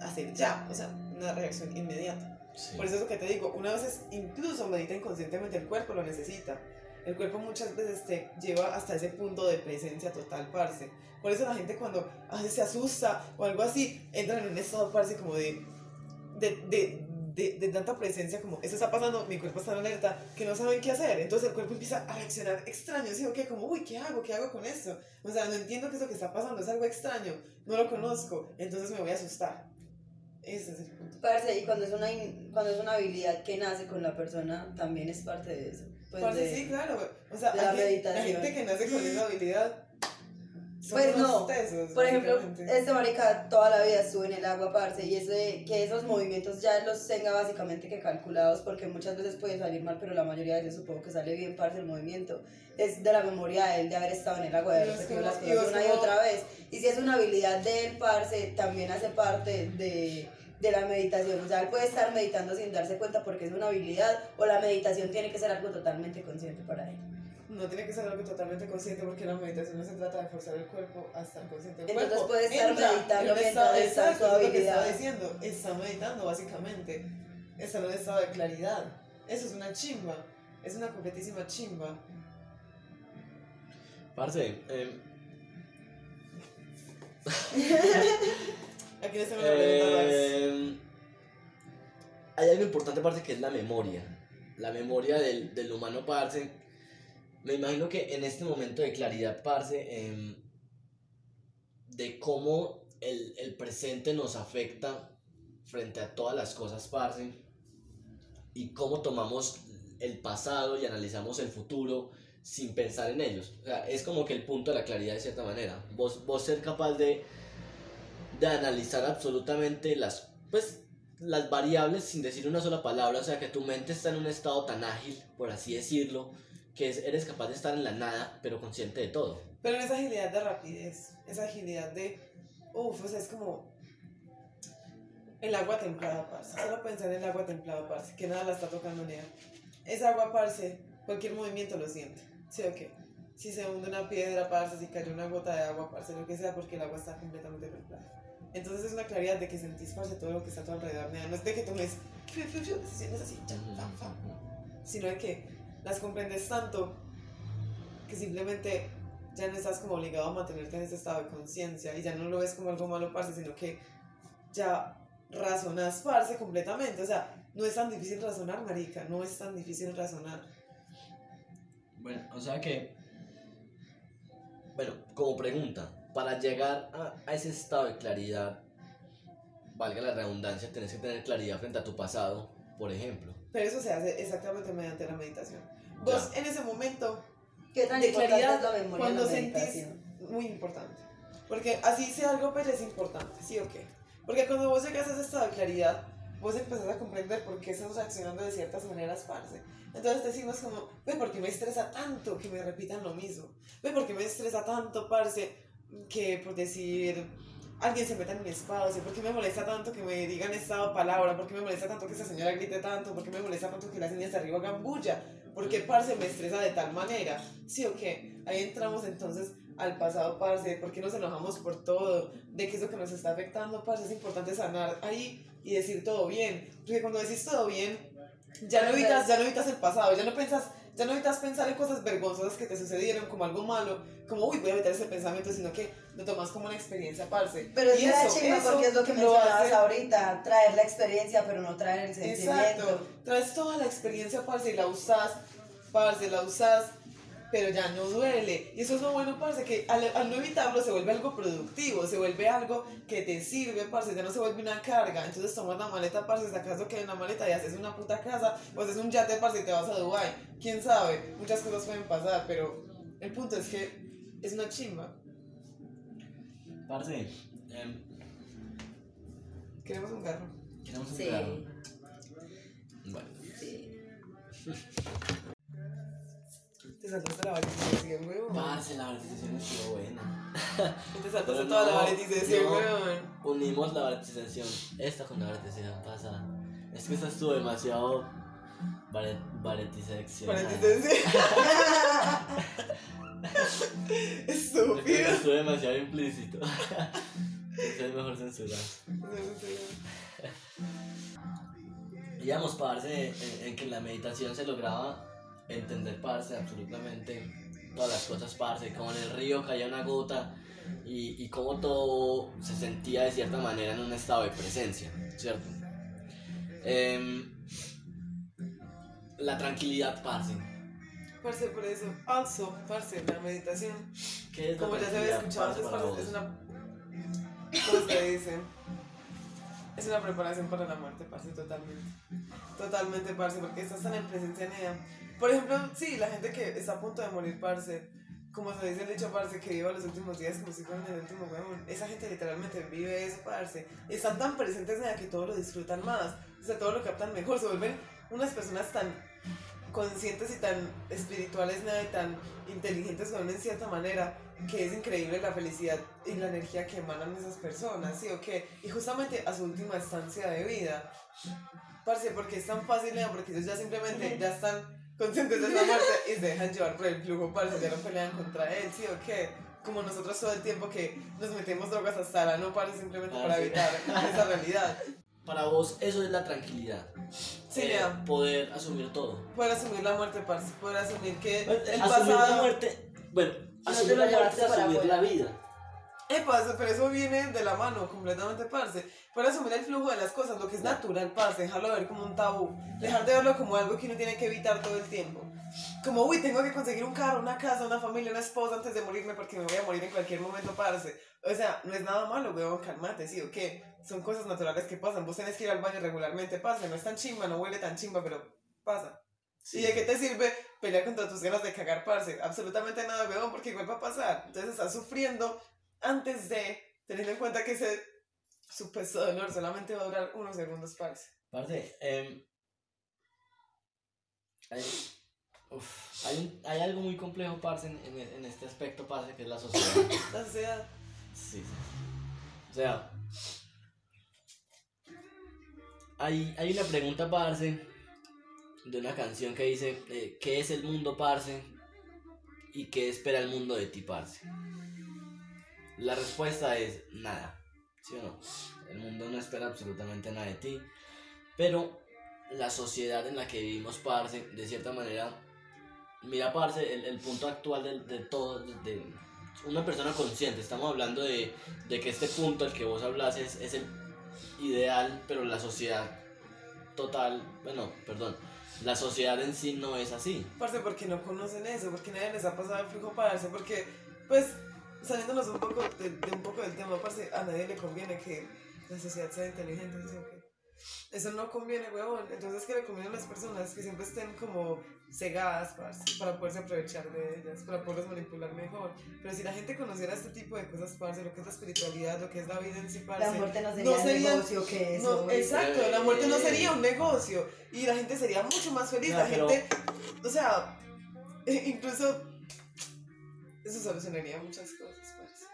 hacer ya. O sea, una reacción inmediata. Sí. Por eso es lo que te digo, una vez incluso medita inconscientemente, el cuerpo lo necesita. El cuerpo muchas veces te lleva hasta ese punto de presencia total, parce. Por eso la gente cuando a veces se asusta o algo así, entra en un estado, parce, como de, de, de, de, de tanta presencia, como eso está pasando, mi cuerpo está en alerta, que no saben qué hacer. Entonces el cuerpo empieza a reaccionar extraño, así, ok, como, uy, ¿qué hago? ¿Qué hago con esto? O sea, no entiendo que eso que está pasando es algo extraño, no lo conozco, entonces me voy a asustar. Ese es el punto. Parce, y cuando es, una, cuando es una habilidad que nace con la persona, también es parte de eso. Pues Parce, de- sí, claro. O sea, la meditación. la gente que nace con esa habilidad. son Pues no. tesos, Por ejemplo, este marica toda la vida estuvo en el agua, parce, y ese, que esos movimientos ya los tenga básicamente que calculados, porque muchas veces puede salir mal, pero la mayoría de veces supongo que sale bien, parce, el movimiento. Es de la memoria de él, de haber estado en el agua, de haber repetido las cosas una y otra vez. Y si es una habilidad de él, parce, también hace parte de, de la meditación. O sea, él puede estar meditando sin darse cuenta porque es una habilidad, o la meditación tiene que ser algo totalmente consciente para él. No tiene que ser algo totalmente consciente porque la meditación no se trata de forzar el cuerpo a estar consciente. El Entonces cuerpo puede estar entra meditando mientras estado- está su es lo que habilidad. estaba diciendo. Está meditando, básicamente. Está en un estado de claridad. Eso es una chimba. Es una completísima chimba. Parce, em, Em, hay algo importante, parce, que es la memoria. La memoria del, del humano, parce. Me imagino que en este momento de claridad, parce, em, de cómo el, el presente nos afecta frente a todas las cosas, parce, y cómo tomamos el pasado y analizamos el futuro sin pensar en ellos. O sea, es como que el punto de la claridad de cierta manera. Vos, vos ser capaz de, de analizar absolutamente las, pues, las variables sin decir una sola palabra. O sea, que tu mente está en un estado tan ágil, por así decirlo, que es- eres capaz de estar en la nada, pero consciente de todo. Pero esa agilidad de rapidez, esa agilidad de. Uff, o sea, es como. El agua templada, parce. Solo pensar en el agua templada, parce, que nada la está tocando ni. Esa agua, parce, cualquier movimiento lo siente. ¿Sí o qué? Si se hunde una piedra, parce, si cayó una gota de agua, parce, lo que sea, porque el agua está completamente templada. Entonces es una claridad de que sentís, parce, todo lo que está a tu alrededor. nada, No es de que tomes decisiones así, fam, sino de que las comprendes tanto que simplemente ya no estás como obligado a mantenerte en ese estado de conciencia y ya no lo ves como algo malo, parce, sino que ya razonas, parce, completamente. O sea, no es tan difícil razonar, marica, no es tan difícil razonar. Bueno, o sea que, bueno, como pregunta, para llegar a, a ese estado de claridad, valga la redundancia, tenés que tener claridad frente a tu pasado, por ejemplo. Pero eso se hace exactamente mediante la meditación. Vos en ese momento ¿Qué tan de claridad la memoria cuando la sentís muy importante. Porque así sea algo pero es importante sí o qué porque cuando vos llegas a ese estado de claridad vos empezás a comprender por qué estás reaccionando de ciertas maneras parce. Entonces decimos como ve por qué me estresa tanto que me repitan lo mismo ve por qué me estresa tanto parce que por decir alguien se meta en mi espacio, por qué me molesta tanto que me digan esta palabra, por qué me molesta tanto que esta señora grite tanto, por qué me molesta tanto que las niñas de arriba hagan bulla, por qué parce me estresa de tal manera, sí o qué, ahí entramos entonces al pasado parce, por qué nos enojamos por todo, de qué es lo que nos está afectando, parce, es importante sanar ahí y decir todo bien, porque cuando decís todo bien, ya no evitas, ya no evitas el pasado, ya no pensás, ya no evitas pensar en cosas vergonzosas que te sucedieron como algo malo, como uy voy a evitar ese pensamiento, sino que lo tomas como una experiencia, parce. Pero es chimba eso porque es lo que lo mencionabas hace- ahorita, traer la experiencia pero no traer el sentimiento. Exacto, traes toda la experiencia, parce, y la usás, parce, la usás, pero ya no duele. Y eso es lo bueno, parce, que al, al no evitarlo se vuelve algo productivo, se vuelve algo que te sirve, parce, ya no se vuelve una carga. Entonces tomas la maleta, parce, sacas lo que hay en la maleta y haces una puta casa, o haces un yate, parce, y te vas a Dubai. Quién sabe, muchas cosas pueden pasar, pero el punto es que es una chimba. Parce, em, Queremos un carro. queremos un Sí, carro. Bueno, sí. Te saltaste la valentización, huevo. parce, la organización estuvo buena. Te saltaste Pero toda la no, valetización, no. weón. Unimos la valetización esta con la valetización pasada. Es que esta estuvo demasiado valet, valetización. Valetización. Estúpido. Estuvo demasiado implícito. Entonces es mejor censurar. Digamos, parce, en, en que la meditación se lograba entender, parce, absolutamente todas las cosas, parce, como en el río caía una gota y, y cómo todo se sentía de cierta manera en un estado de presencia, ¿cierto? Em, la tranquilidad, parce. Parce, por eso. Also, parce, la meditación. ¿Qué es la Como ya se había escuchado antes, parce, es una. ¿Cómo se dice? Es una preparación para la muerte, parce, totalmente. Totalmente, parce, porque estás tan en presencia en ella. Por ejemplo, sí, la gente que está a punto de morir, parce, como se dice el dicho, parce, que viva los últimos días como si fueran el último huevón. Esa gente literalmente vive eso, parce. Están tan presentes en ella que todo lo disfrutan más. O sea, todo lo captan mejor. Se vuelven unas personas tan conscientes y tan espirituales, nada, y tan inteligentes son en cierta manera, que es increíble la felicidad y la energía que emanan esas personas, ¿sí o qué? Y justamente a su última estancia de vida, parce, porque es tan fácil, ¿no? porque ellos ya simplemente ya están conscientes de la muerte y se dejan llevar por el flujo, parce, ya no pelean contra él, ¿sí o qué? Como nosotros todo el tiempo que nos metemos drogas hasta la no, parce, simplemente Ah, para sí. evitar esa realidad. Para vos, eso es la tranquilidad. Sí, Eh, Lea. poder asumir todo. Poder asumir la muerte, parce, poder asumir que el asumir pasado... la muerte. Bueno, No asumir la muerte asumir la vida. Eh, parce, pero eso viene de la mano completamente, parce. Poder asumir el flujo de las cosas, lo que es natural, parce, dejarlo ver como un tabú. Dejar de verlo como algo que uno tiene que evitar todo el tiempo. Como, uy, tengo que conseguir un carro, una casa, una familia, una esposa antes de morirme porque me voy a morir en cualquier momento, parce. O sea, no es nada malo, weón, calmate, ¿sí o qué? Son cosas naturales que pasan. Vos tenés que ir al baño regularmente, parce. No es tan chimba, no huele tan chimba, pero pasa. ¿Y de qué te sirve pelear contra tus ganas de cagar, parce? Absolutamente nada, weón, porque igual va a pasar. Entonces estás sufriendo antes de, teniendo en cuenta que ese supuesto dolor solamente va a durar unos segundos, parce. Parce, em, hay, uf, hay, un- hay algo muy complejo, parce, en, en- en este aspecto, parce, que es la sociedad. La sociedad. Sí, sí. O sea, hay, hay una pregunta, parce, de una canción que dice, eh, ¿qué es el mundo, parce? ¿Y qué espera el mundo de ti, parce? La respuesta es nada, ¿sí o no? El mundo no espera absolutamente nada de ti, pero la sociedad en la que vivimos, parce, de cierta manera, mira, parce, el, el punto actual de, de todo, de, de una persona consciente, estamos hablando de, de que este punto al que vos hablas es, es el ideal, pero la sociedad total, bueno, perdón, la sociedad en sí no es así. Parce, porque no conocen eso, porque nadie les ha pasado el flujo parce, porque, pues, saliéndonos un poco de, de un poco del tema, parce, a nadie le conviene que la sociedad sea inteligente, ¿sí? Eso no conviene, huevón. Entonces, ¿qué le conviene a las personas? Que siempre estén como cegadas, parce, para poderse aprovechar de ellas, para poderlas manipular mejor. Pero si la gente conociera este tipo de cosas, parce, lo que es la espiritualidad, lo que es la vida en sí, parce. La muerte no sería no sería- negocio que es. No, exacto, la muerte no Eh. sería un negocio y la gente sería mucho más feliz. Ya, la pero- gente, o sea, eh, incluso eso solucionaría muchas cosas. parce.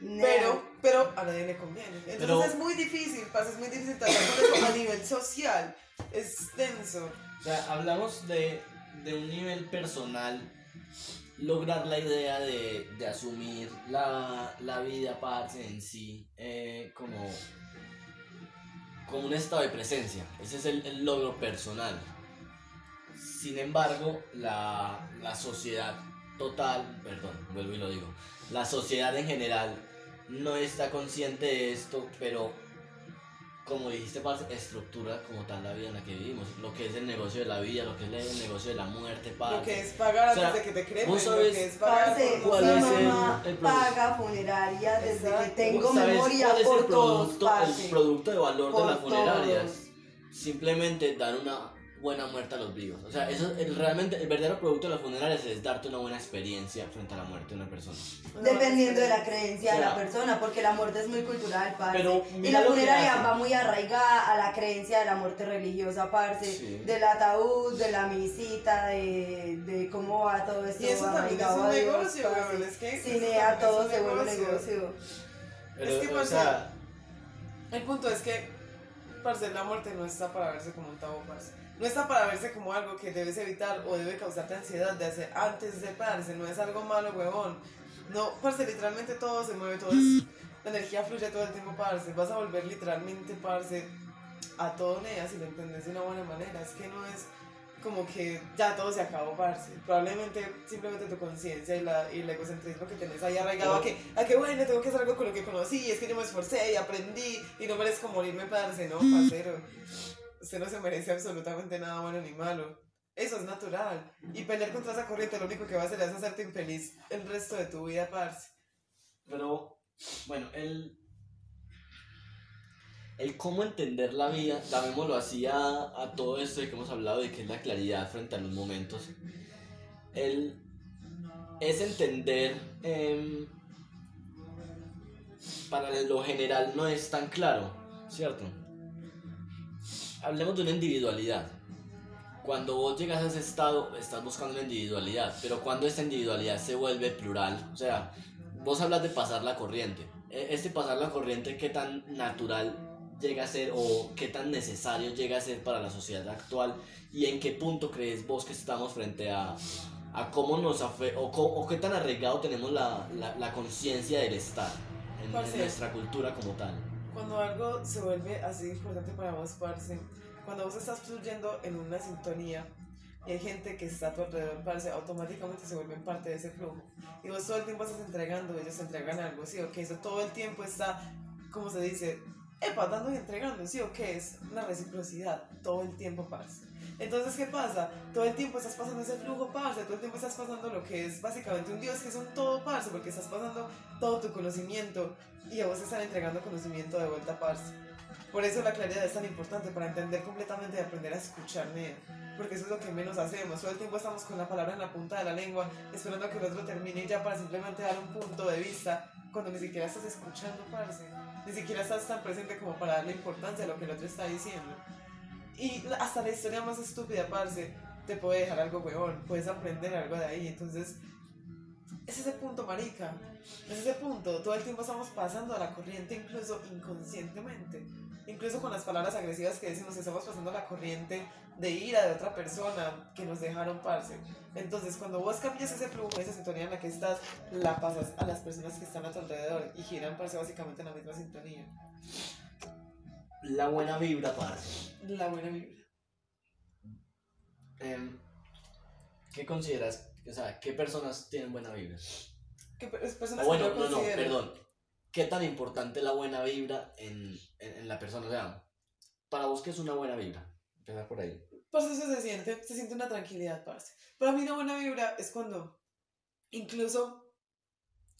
Nea. Pero, pero a nadie le conviene. Entonces Pero- es muy difícil, parce, es muy difícil tratar con eso a nivel social. Es denso. O sea, hablamos de, de un nivel personal, lograr la idea de, de asumir la, la vida parce en sí eh, como, como un estado de presencia. Ese es el, el logro personal. Sin embargo, la, la sociedad total, perdón, vuelvo y lo digo, la sociedad en general no está consciente de esto, pero como dijiste, parce, estructura como tal la vida en la que vivimos. Lo que es el negocio de la vida, lo que es el negocio de la muerte, parce. Lo que es pagar O sea, de que te cremen, vos lo sabes- que es pagar Parce, ¿Cuál es el- mamá el paga funeraria desde Exacto. que tengo ¿Sabes memoria cuál es por el todos, producto, parce. el producto de valor de las funerarias? todos. Simplemente dar una buena muerte a los vivos. O sea, eso el, realmente el verdadero producto de los funerales es darte una buena experiencia frente a la muerte de una persona. Dependiendo de la creencia de la persona, porque la muerte es muy cultural, parce. Pero y la funeraria va muy arraigada a la creencia de la muerte religiosa, parce. Sí. Del ataúd, de la misita, de, de cómo va todo esto Y eso también es un negocio, weón, es que es todo se vuelve negocio. Pero, Es que, o sea, El punto es que, parce, la muerte no está para verse como un tabú, parce. No está para verse como algo que debes evitar o debe causarte ansiedad de hacer antes de parce. No es algo malo, huevón. No, parce, literalmente todo se mueve, todo es... La energía fluye todo el tiempo, parce. Vas a volver literalmente, parce, a todo nea si lo entendés de una buena manera. Es que no es como que ya todo se acabó, parce. Probablemente simplemente tu conciencia y, la, y el egocentrismo que tenés ahí arraigado a que, a que, bueno, tengo que hacer algo con lo que conocí, es que yo me esforcé y aprendí y no merezco morirme, parce. No, parcero. Usted no se merece absolutamente nada bueno ni malo. Eso es natural. Y pelear contra esa corriente lo único que va a hacer es hacerte infeliz el resto de tu vida, parce. pero bueno, el el cómo entender la vida, llamémoslo así a, a todo esto de que hemos hablado de que es la claridad frente a los momentos. El es entender em, para lo general no es tan claro, ¿cierto? Hablemos de una individualidad. Cuando vos llegas a ese estado, estás buscando una individualidad, pero cuando esta individualidad se vuelve plural, o sea, vos hablas de pasar la corriente. E- Este pasar la corriente, ¿qué tan natural llega a ser o qué tan necesario llega a ser para la sociedad actual? ¿Y en qué punto crees vos que estamos frente a, a cómo nos afecta o, o qué tan arraigado tenemos la, la, la conciencia del estar en, en nuestra cultura como tal? Cuando algo se vuelve así importante para vos, parce, cuando vos estás fluyendo en una sintonía y hay gente que está a tu alrededor, parce, automáticamente se vuelven parte de ese flujo. Y vos todo el tiempo estás entregando, ellos entregan algo, ¿sí o qué? Eso todo el tiempo está, como se dice, epa, dando y entregando, ¿sí o qué? Es una reciprocidad, todo el tiempo, parce. Entonces, ¿qué pasa? Todo el tiempo estás pasando ese flujo, parce, todo el tiempo estás pasando lo que es básicamente un Dios, que es un todo, parce, porque estás pasando todo tu conocimiento y a vos te están entregando conocimiento de vuelta, parce. Por eso la claridad es tan importante, para entender completamente y aprender a escuchar. Porque eso es lo que menos hacemos. Todo el tiempo estamos con la palabra en la punta de la lengua, esperando a que el otro termine ya para simplemente dar un punto de vista, cuando ni siquiera estás escuchando, parce. Ni siquiera estás tan presente como para darle importancia a lo que el otro está diciendo. Y hasta la historia más estúpida, parce, te puede dejar algo huevón, puedes aprender algo de ahí. Entonces, es ese punto, marica. Es ese punto. Todo el tiempo estamos pasando a la corriente, incluso inconscientemente. Incluso con las palabras agresivas que decimos, estamos pasando a la corriente de ira de otra persona que nos dejaron parce. Entonces, cuando vos cambias ese flujo, esa sintonía en la que estás, la pasas a las personas que están a tu alrededor y giran parce básicamente en la misma sintonía. La buena vibra, parce. La buena vibra. Em, ¿Qué consideras? O sea, ¿qué personas tienen buena vibra? Que pe- es personas O bueno, que yo no, no, considero- perdón. ¿Qué tan importante es la buena vibra en, en, en la persona? O sea, para vos, ¿qué es una buena vibra? Empezar por ahí. Pues eso se siente, se siente una tranquilidad, parce. Para mí una buena vibra es cuando incluso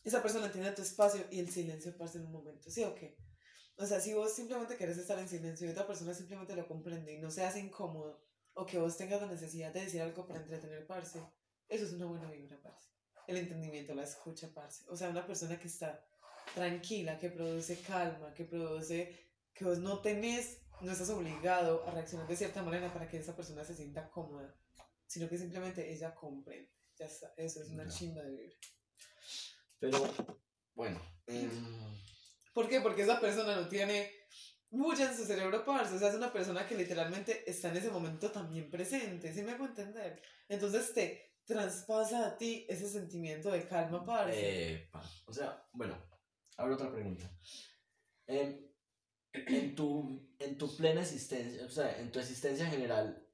esa persona tiene tu espacio y el silencio, parce, en un momento, ¿sí o qué? O sea, si vos simplemente querés estar en silencio y otra persona simplemente lo comprende y no se hace incómodo, o que vos tengas la necesidad de decir algo para entretener, parce, eso es una buena vibra, parce. El entendimiento, la escucha, parce. O sea, una persona que está tranquila, que produce calma, que produce que vos no tenés, no estás obligado a reaccionar de cierta manera para que esa persona se sienta cómoda, sino que simplemente ella comprende. Ya está, eso es una chimba de vibra. Pero, bueno. em, ¿Por qué? Porque esa persona no tiene mucha en su cerebro, parce. O sea, es una persona que literalmente está en ese momento también presente. ¿Sí me hago entender? Entonces te traspasa a ti ese sentimiento de calma, parce. epa. o sea, bueno, ahora otra pregunta. Em, en, tu, en tu plena existencia, o sea, en tu existencia general,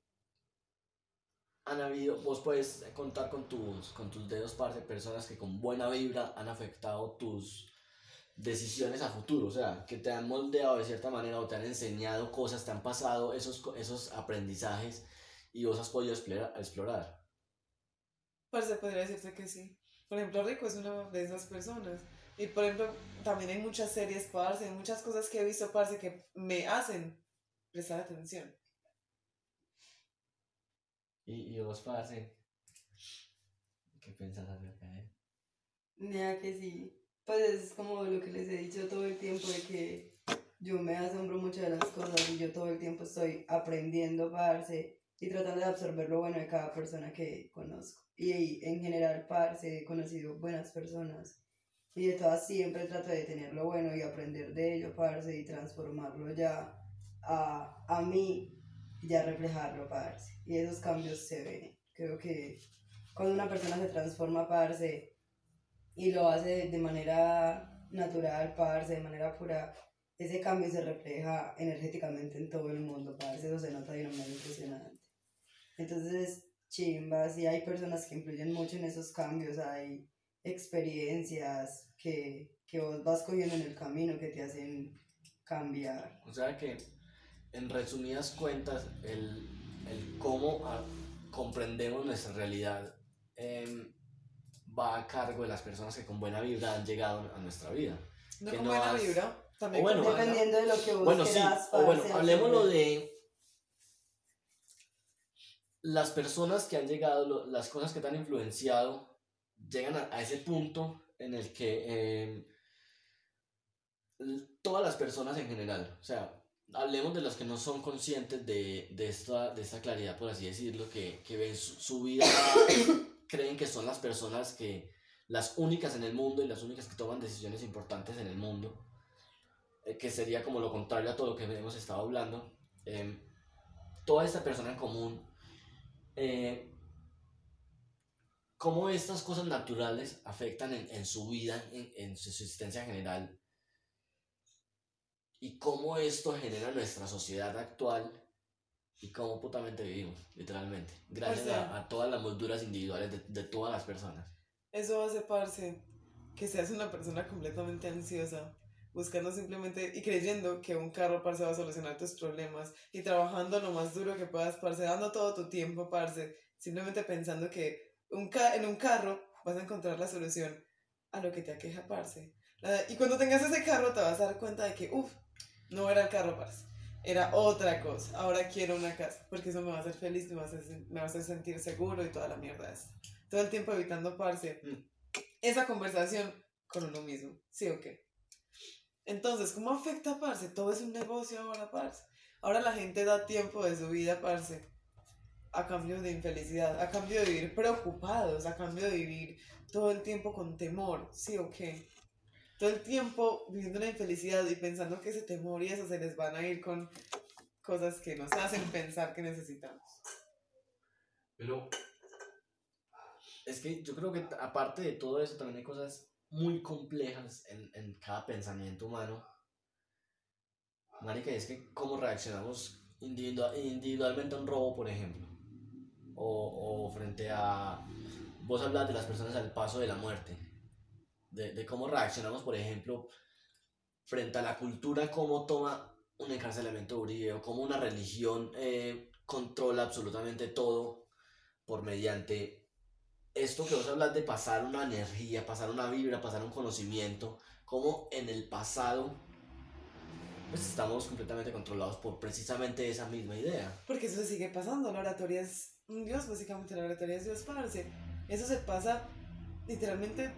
han habido, vos puedes contar con tus, con tus dedos, parce, personas que con buena vibra han afectado tus decisiones a futuro, o sea, que te han moldeado de cierta manera o te han enseñado cosas, te han pasado esos, esos aprendizajes y vos has podido explorar. explorar. Parce, podría decirse que sí. Por ejemplo, Rico es una de esas personas. Y por ejemplo, también hay muchas series, parce, hay muchas cosas que he visto, parce, que me hacen prestar atención. ¿Y, y vos, parce? ¿Qué pensás acerca de él? Nada que sí. Pues es como lo que les he dicho todo el tiempo de que yo me asombro mucho de las cosas y yo todo el tiempo estoy aprendiendo, parce, y tratando de absorber lo bueno de cada persona que conozco. Y en general, parce, he conocido buenas personas. Y de todas siempre trato de tener lo bueno y aprender de ello, parce, y transformarlo ya a, a mí, ya reflejarlo, parce. Y esos cambios se ven. Creo que cuando una persona se transforma, parce, y lo hace de manera natural, parce, de manera pura, ese cambio se refleja energéticamente en todo el mundo, parce, eso se nota de una manera impresionante. Entonces, chimbas, y hay personas que influyen mucho en esos cambios, hay experiencias que, que vos vas cogiendo en el camino que te hacen cambiar. O sea que, en resumidas cuentas, el, el cómo ah, comprendemos nuestra realidad em, va a cargo de las personas que con buena vibra han llegado a nuestra vida. No Que con no buena has- vibra. También bueno. Dependiendo de lo que vos Bueno, sí, o bueno, hablemoslo de las personas que han llegado, lo- las cosas que te han influenciado, llegan a, a ese punto en el que eh, todas las personas en general, o sea, hablemos de los que no son conscientes de, de, esta, de esta claridad, por así decirlo, que, que ven su, su vida, creen que son las personas que, las únicas en el mundo y las únicas que toman decisiones importantes en el mundo eh, que sería como lo contrario a todo lo que hemos estado hablando, eh, toda esta persona en común, eh, cómo estas cosas naturales afectan en, en su vida, en, en su existencia general, y cómo esto genera nuestra sociedad actual y cómo putamente vivimos, literalmente, gracias O sea- a, a todas las molduras individuales de, de todas las personas. Eso hace, parce, que seas una persona completamente ansiosa, buscando simplemente y creyendo que un carro, parce, va a solucionar tus problemas y trabajando lo más duro que puedas, parce, dando todo tu tiempo, parce, simplemente pensando que un ca en un carro vas a encontrar la solución a lo que te aqueja, parce. La- Y cuando tengas ese carro te vas a dar cuenta de que, uff, no era el carro, parce. Era otra cosa. Ahora quiero una casa. Porque eso me va a hacer feliz, me va a hacer, me va a hacer sentir seguro y toda la mierda esa todo el tiempo evitando, parce, Mm. esa conversación con uno mismo, ¿sí o qué? Entonces, ¿cómo afecta, parce? Todo es un negocio ahora, parce. Ahora la gente da tiempo de su vida, parce, a cambio de infelicidad, a cambio de vivir preocupados, a cambio de vivir todo el tiempo con temor, ¿sí o qué? Todo el tiempo viviendo la infelicidad y pensando que ese temor y eso se les van a ir con cosas que nos hacen pensar que necesitamos. Pero es que yo creo que aparte de todo eso también hay cosas muy complejas en, en cada pensamiento humano. Marica, es que cómo reaccionamos individua- individualmente a un robo, por ejemplo. O, o frente a... Vos hablas de las personas al paso de la muerte. De, de cómo reaccionamos, por ejemplo, frente a la cultura, cómo toma un encarcelamiento de o cómo una religión eh, controla absolutamente todo por mediante esto que vos hablas de pasar una energía, pasar una vibra, pasar un conocimiento, como en el pasado pues estamos completamente controlados por precisamente esa misma idea. Porque eso sigue pasando, la oratoria es un dios, básicamente la oratoria es Dios, parce. Eso se pasa literalmente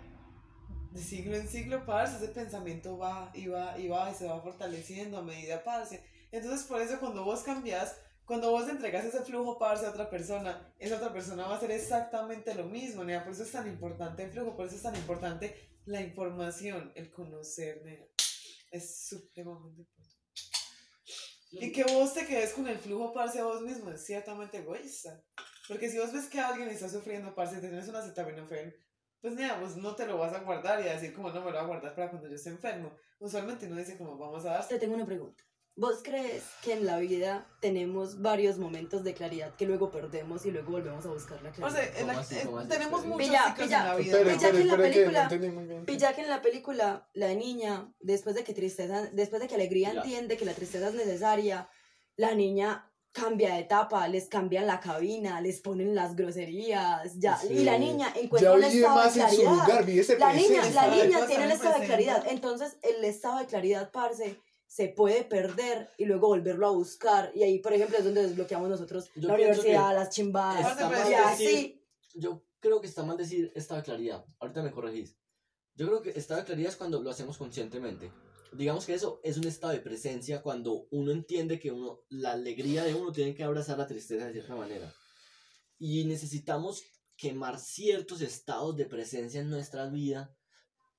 de siglo en siglo, parce. Ese pensamiento va y va y va y se va fortaleciendo a medida, parce. Entonces, por eso cuando vos cambias, cuando vos entregas ese flujo, parce, a otra persona, esa otra persona va a hacer exactamente lo mismo, nea. Por eso es tan importante el flujo, por eso es tan importante la información, el conocer, nea. Es supremamente importante. Y que vos te quedes con el flujo, parce, a vos mismo, es ciertamente egoísta. Porque si vos ves que alguien está sufriendo, parce, tenés una acetaminofén, pues nada, vos no te lo vas a guardar y a decir como no me lo voy a guardar para cuando yo esté enfermo. Usualmente uno dice como vamos a dar. Te tengo una pregunta. ¿Vos crees que en la vida tenemos varios momentos de claridad que luego perdemos y luego volvemos a buscar la O claridad? sea, en la- ¿Cómo así? eh, tenemos muchos Pilla, ciclos pilla. en la vida. Espere, Pilla que espere, en la que no película- muy bien. Pilla que en la película la niña, después de que tristeza, después de que alegría Ya. entiende que la tristeza es necesaria, la niña cambia de etapa, les cambian la cabina, les ponen las groserías, ya, Sí. y la niña encuentra un estado de más en su claridad. lugar, vive ese La niña, la niña tiene el estado de claridad. Entonces, el estado de claridad, parce, se puede perder y luego volverlo a buscar. Y ahí, por ejemplo, es donde desbloqueamos nosotros Yo la universidad, que las chimbadas. y decir- así. Yo creo que está mal decir estado de claridad. Ahorita me corregís. Yo creo que estado de claridad es cuando lo hacemos conscientemente. Digamos que eso es un estado de presencia cuando uno entiende que uno, la alegría de uno tiene que abrazar la tristeza de cierta manera. Y necesitamos quemar ciertos estados de presencia en nuestra vida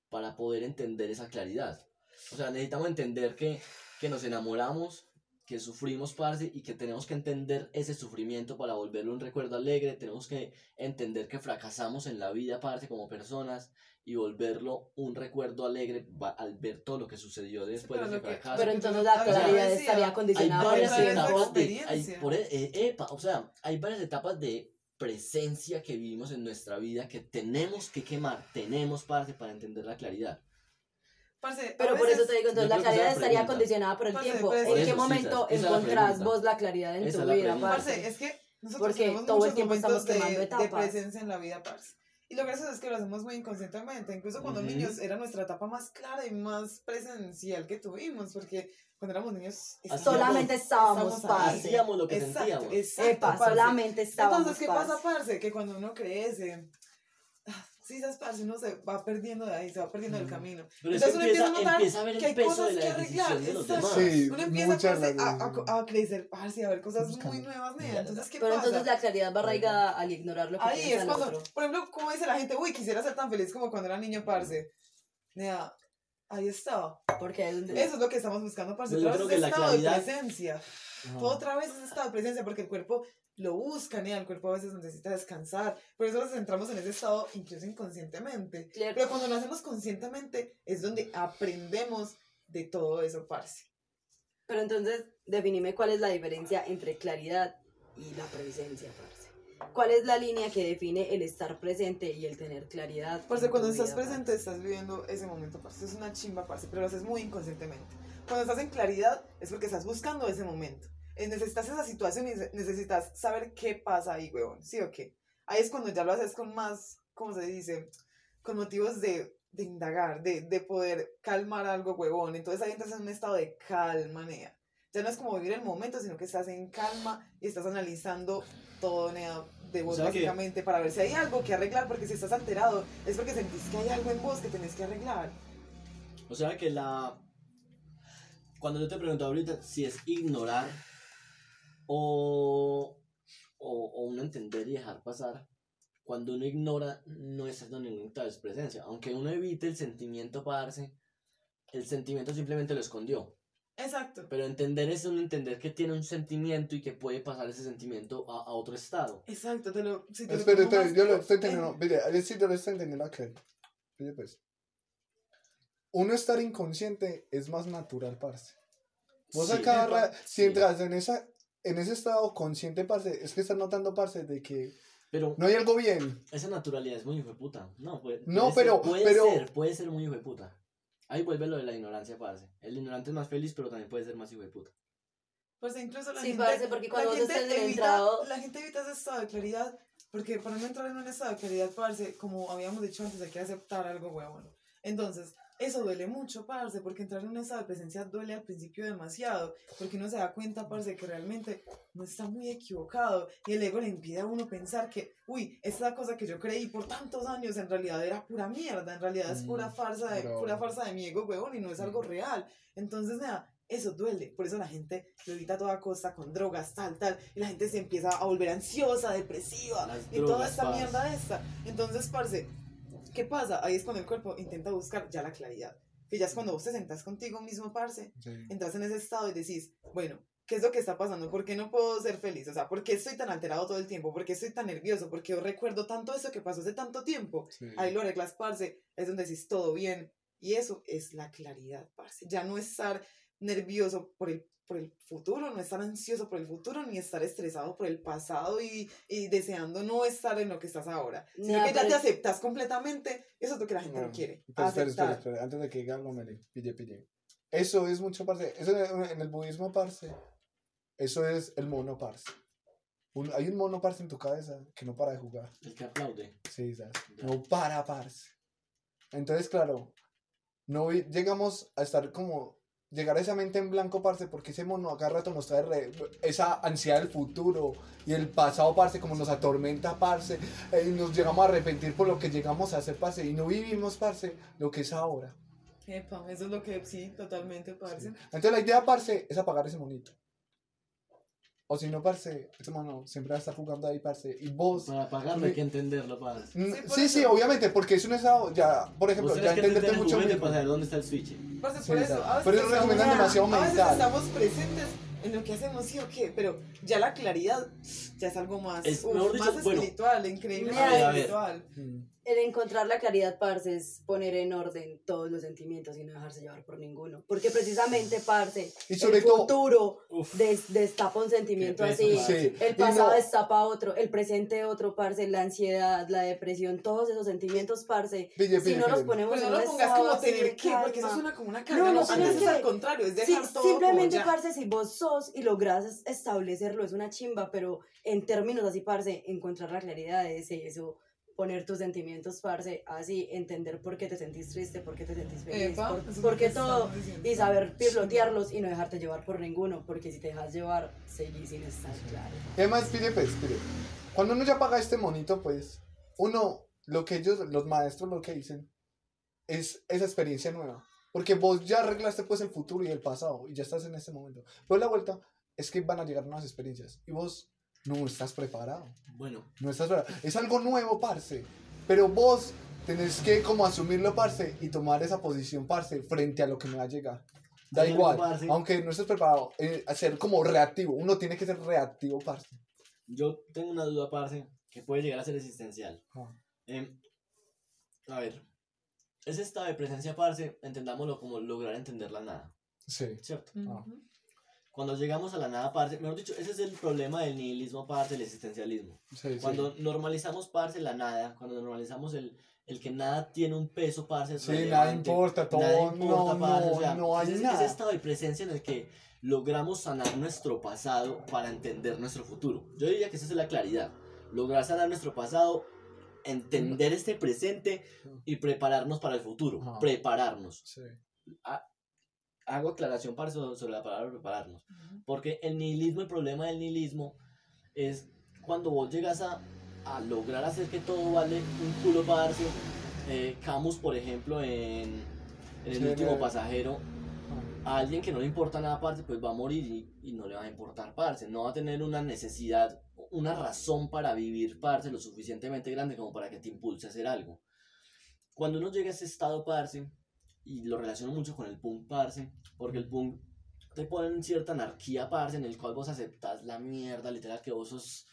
para poder entender esa claridad. O sea, necesitamos entender que, que nos enamoramos, que sufrimos, parce, y que tenemos que entender ese sufrimiento para volverlo un recuerdo alegre. Tenemos que entender que fracasamos en la vida, parce, como personas, y volverlo un recuerdo alegre al ver todo lo que sucedió después pero de ese fracaso. Pero entonces la ya claridad decía, estaría condicionada por la etapas de, hay, por e- eh, epa, o sea, hay varias etapas de presencia que vivimos en nuestra vida que tenemos que quemar, tenemos parce para entender la claridad. Parce, Pero a por eso veces- te digo, entonces la claridad la estaría condicionada por el Parce, tiempo. pues, ¿En qué eso, momento la encontrás pregunta. vos la claridad en Esa tu la vida, parce? Parce, es que nosotros Porque todo el tiempo estamos quemando de, etapas. de presencia en la vida, parce. Y lo gracioso es que lo hacemos muy inconscientemente. Incluso cuando niños era nuestra etapa más clara y más presencial que tuvimos, porque cuando éramos niños Hacíamos- Solamente estábamos, estábamos parce. Hacíamos lo que Exacto, sentíamos. exacto, Epa, parce. solamente estábamos, Entonces, ¿qué parce. pasa, parce? Que cuando uno crece, sí, sabes, parce, uno se va perdiendo de ahí, se va perdiendo del camino. Pero Entonces uno empieza, empieza a notar empieza a ver que hay cosas de que arreglar, de los exacto. demás. Sí, Uno empieza parce, a, las veces. a, a crecer, parce, a ver cosas muy Buscando. nuevas, nea. Entonces, ¿qué Pero pasa? entonces la claridad va arraigada al ignorar lo que Ahí piensa es el cuando, otro. por ejemplo, como dice la gente, uy, quisiera ser tan feliz como cuando era niño, parce. Nea, ahí está. Porque Eso es lo que estamos buscando, parce. Yo creo que la estado claridad- de presencia. Ajá. Otra vez ese estado de presencia, porque el cuerpo lo busca, nea. El cuerpo a veces necesita descansar. Por eso nos centramos en ese estado, incluso inconscientemente. Claro. Pero cuando lo hacemos conscientemente, es donde aprendemos de todo eso, parce. Pero entonces, definime cuál es la diferencia entre claridad y la presencia, parce. ¿Cuál es la línea que define el estar presente y el tener claridad? Parce, cuando estás vida, presente, estás viviendo ese momento, parce. Es una chimba, parce, pero lo haces muy inconscientemente. Cuando estás en claridad, es porque estás buscando ese momento. Eh, necesitas esa situación y necesitas saber qué pasa ahí, huevón. ¿Sí o qué? Ahí es cuando ya lo haces con más, ¿cómo se dice? Con motivos de, de indagar, de, de poder calmar algo, huevón. Entonces ahí entras en un estado de calma, nea. Ya no es como vivir el momento, sino que estás en calma y estás analizando todo, nea, de vos, O sea que- básicamente, para ver si hay algo que arreglar, porque si estás alterado, es porque sentís que hay algo en vos que tenés que arreglar. O sea que la. Cuando yo te pregunto ahorita si es ignorar o, o, o uno entender y dejar pasar, cuando uno ignora no está dando ninguna presencia. Aunque uno evite el sentimiento pararse, el sentimiento simplemente lo escondió. Exacto. Pero entender es uno entender que tiene un sentimiento y que puede pasar ese sentimiento a, a otro estado. Exacto, te lo, si te lo espera, más- yo lo estoy eh, entendiendo. Mire, yo sí yo lo estoy entendiendo acá. Mire, pues. Uno estar inconsciente es más natural, parce. Vos Sí, acá, ra- si entras en, esa, en ese estado consciente, parce, es que estás notando, parce, de que Pero no hay algo bien. esa naturalidad es muy hijo de puta. No, puede, No, puede pero- ser, puede pero- ser, puede ser muy hijo de puta. Ahí vuelve lo de la ignorancia, parce. El ignorante es más feliz, pero también puede ser más hijo de puta. Pues incluso la Sí, gente, parce, porque cuando la vos gente evita, entrado- la gente evita ese estado de claridad, porque para no entrar en un estado de claridad, parce, como habíamos dicho antes, hay que aceptar algo huevón. Entonces, eso duele mucho, parce, porque entrar en un estado de presencia duele al principio demasiado, porque uno se da cuenta, parce, que realmente no está muy equivocado, y el ego le impide a uno pensar que, uy, esta cosa que yo creí por tantos años en realidad era pura mierda, en realidad es pura Mm, farsa de, pura farsa de mi ego, huevón, y no es algo real. Entonces, nada, eso duele. Por eso la gente lo evita a toda costa con drogas, tal, tal. Y la gente se empieza a volver ansiosa, depresiva. Las y toda drogas, esta parce. mierda esta. Entonces, parce, ¿qué pasa? Ahí es cuando el cuerpo intenta buscar ya la claridad. Que ya es cuando vos te sentás contigo mismo, parce. Sí. Entras en ese estado y decís, bueno, ¿qué es lo que está pasando? ¿Por qué no puedo ser feliz? O sea, ¿por qué estoy tan alterado todo el tiempo? ¿Por qué estoy tan nervioso? ¿Por qué yo recuerdo tanto eso que pasó hace tanto tiempo? sí. Ahí lo arreglas, parce, es donde decís todo bien. Y eso es la claridad, parce. Ya no estar nervioso por el, por el futuro, no estar ansioso por el futuro, ni estar estresado por el pasado y, y deseando no estar en lo que estás ahora. Sino Nah, que ya te aceptas completamente. Eso es lo que la gente no, No, quiere. Pero espera, espera, aceptar. espera, antes de que diga algo, Meli, pille, pille. Eso es mucho, parce. Eso en el budismo, parce. Eso es el mono, parce. Un- hay un mono, parce, en tu cabeza que no para de jugar. El que aplaude. Sí, ¿sabes? Ya. No para, parce. Entonces, claro, no llegamos a estar como llegar a esa mente en blanco, parce, porque ese mono acá rato nos trae re- esa ansiedad del futuro y el pasado, parce, como nos atormenta, parce, eh, y nos llegamos a arrepentir por lo que llegamos a hacer, parce, y no vivimos, parce, lo que es ahora. Epa, eso es lo que sí, totalmente, parce. Entonces la idea, parce, es apagar ese monito. O si no, parce, ese mono siempre va a estar jugando ahí, parce, y vos... Para pagarlo hay que entenderlo, parce. Mm, Sí, Sí, sí, eso. obviamente, porque es un estado, ya, por ejemplo, ya que entenderte entender el mucho mismo. para saber dónde está el switch. Parce, Sí, por eso, exacto. a veces Pero recomiendan demasiado A veces mental. estamos presentes en lo que hacemos, sí o qué, pero ya la claridad ya es algo más, Es, uf, dicho, más bueno, espiritual, increíble, a ver, a ver. El encontrar la claridad, parce, es poner en orden todos los sentimientos y no dejarse llevar por ninguno. Porque precisamente, parce, Y sobre el todo- futuro Uf. des- destapa un sentimiento peso, así. Sí, El pasado no- destapa otro, el presente otro, parce, la ansiedad, la depresión, todos esos sentimientos, parce. Pille, si pille, no los pille. ponemos Pero en no un lo pongas como tener que, porque eso suena como una carga. No, No, no es que- al contrario, es Sí, dejar todo simplemente, como ya. parce, si vos sos y logras establecerlo, es una chimba, pero en términos así, parce, encontrar la claridad es eso, poner tus sentimientos, parce, así, entender por qué te sentís triste, por qué te sentís feliz, Epa, por, por qué todo, y saber pilotearlos y no dejarte llevar por ninguno, porque si te dejas llevar, seguís sin estar claro. Y además, pide, pues, pide. Cuando uno ya paga este monito, pues, uno, lo que ellos, los maestros, lo que dicen, es esa experiencia nueva. Porque vos ya arreglaste, pues, el futuro y el pasado, y ya estás en este momento. Pero la vuelta es que van a llegar nuevas experiencias, y vos no estás preparado. Bueno, No estás preparado. Es algo nuevo, parce. Pero vos tenés que, como, asumirlo, parce, y tomar esa posición, parce, frente a lo que me va a llegar. Da Hay igual, parce. aunque no estés preparado, eh, ser como reactivo. Uno tiene que ser reactivo, parce. yo tengo una duda, parce, que puede llegar a ser existencial. Ah. Em, a ver, ese estado de presencia, parce, entendámoslo como lograr entender la nada, Sí. ¿cierto? Ah. Cuando llegamos a la nada, parce, mejor dicho, ese es el problema del nihilismo, parce, el existencialismo. Sí, sí. Cuando normalizamos, parce, la nada, cuando normalizamos el, el que nada tiene un peso, parce, Sí, nada importa, todo, nada importa, no, parce, no, o sea, no hay ese, ese nada. estado de presencia en el que logramos sanar nuestro pasado para entender nuestro futuro. Yo diría que esa es la claridad. Lograr sanar nuestro pasado, entender este presente y prepararnos para el futuro. Ajá. Prepararnos. Sí. Hago aclaración para eso- sobre la palabra prepararnos. Porque el nihilismo, el problema del nihilismo es cuando vos llegas a, a lograr hacer que todo vale un culo parce. Eh, Camus, por ejemplo, en, en el Sí, último pasajero, a alguien que no le importa nada, parce, pues va a morir y, y no le va a importar, parce. No va a tener una necesidad, una razón para vivir, parce, lo suficientemente grande como para que te impulse a hacer algo. Cuando uno llega a ese estado, parce, y lo relaciono mucho con el punk, parce, porque el punk te pone en cierta anarquía, parce, en el cual vos aceptas la mierda, literal, que vos sos,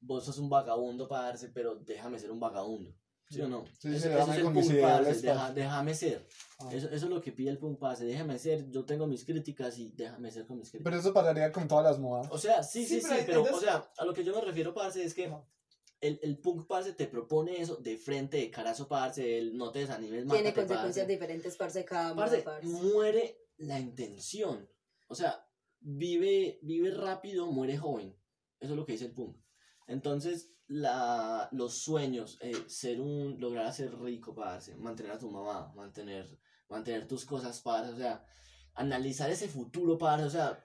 vos sos un vagabundo, parce, pero déjame ser un vagabundo. ¿Sí o no? Sí, Eso- sí, eso es el punk, parce, deja- déjame ser. Ah. Eso, eso es lo que pide el punk, parce, déjame ser, yo tengo mis críticas y déjame ser con mis críticas. Pero eso pasaría con todas las modas. O sea, sí, Sí, sí, sí, pero o sea, a lo que yo me refiero, parce, es que. El, el punk, parce, te propone eso de frente, de carazo, parce, el no te desanimes, Tiene mátate, consecuencias parce. diferentes, parce, cada uno, Parce, parce. muere la intención. O sea, vive, vive rápido, muere joven. Eso es lo que dice el punk. Entonces, la, los sueños, eh, ser un, lograr ser rico, parce, mantener a tu mamá, mantener, mantener tus cosas, parce, o sea, analizar ese futuro, parce, o sea,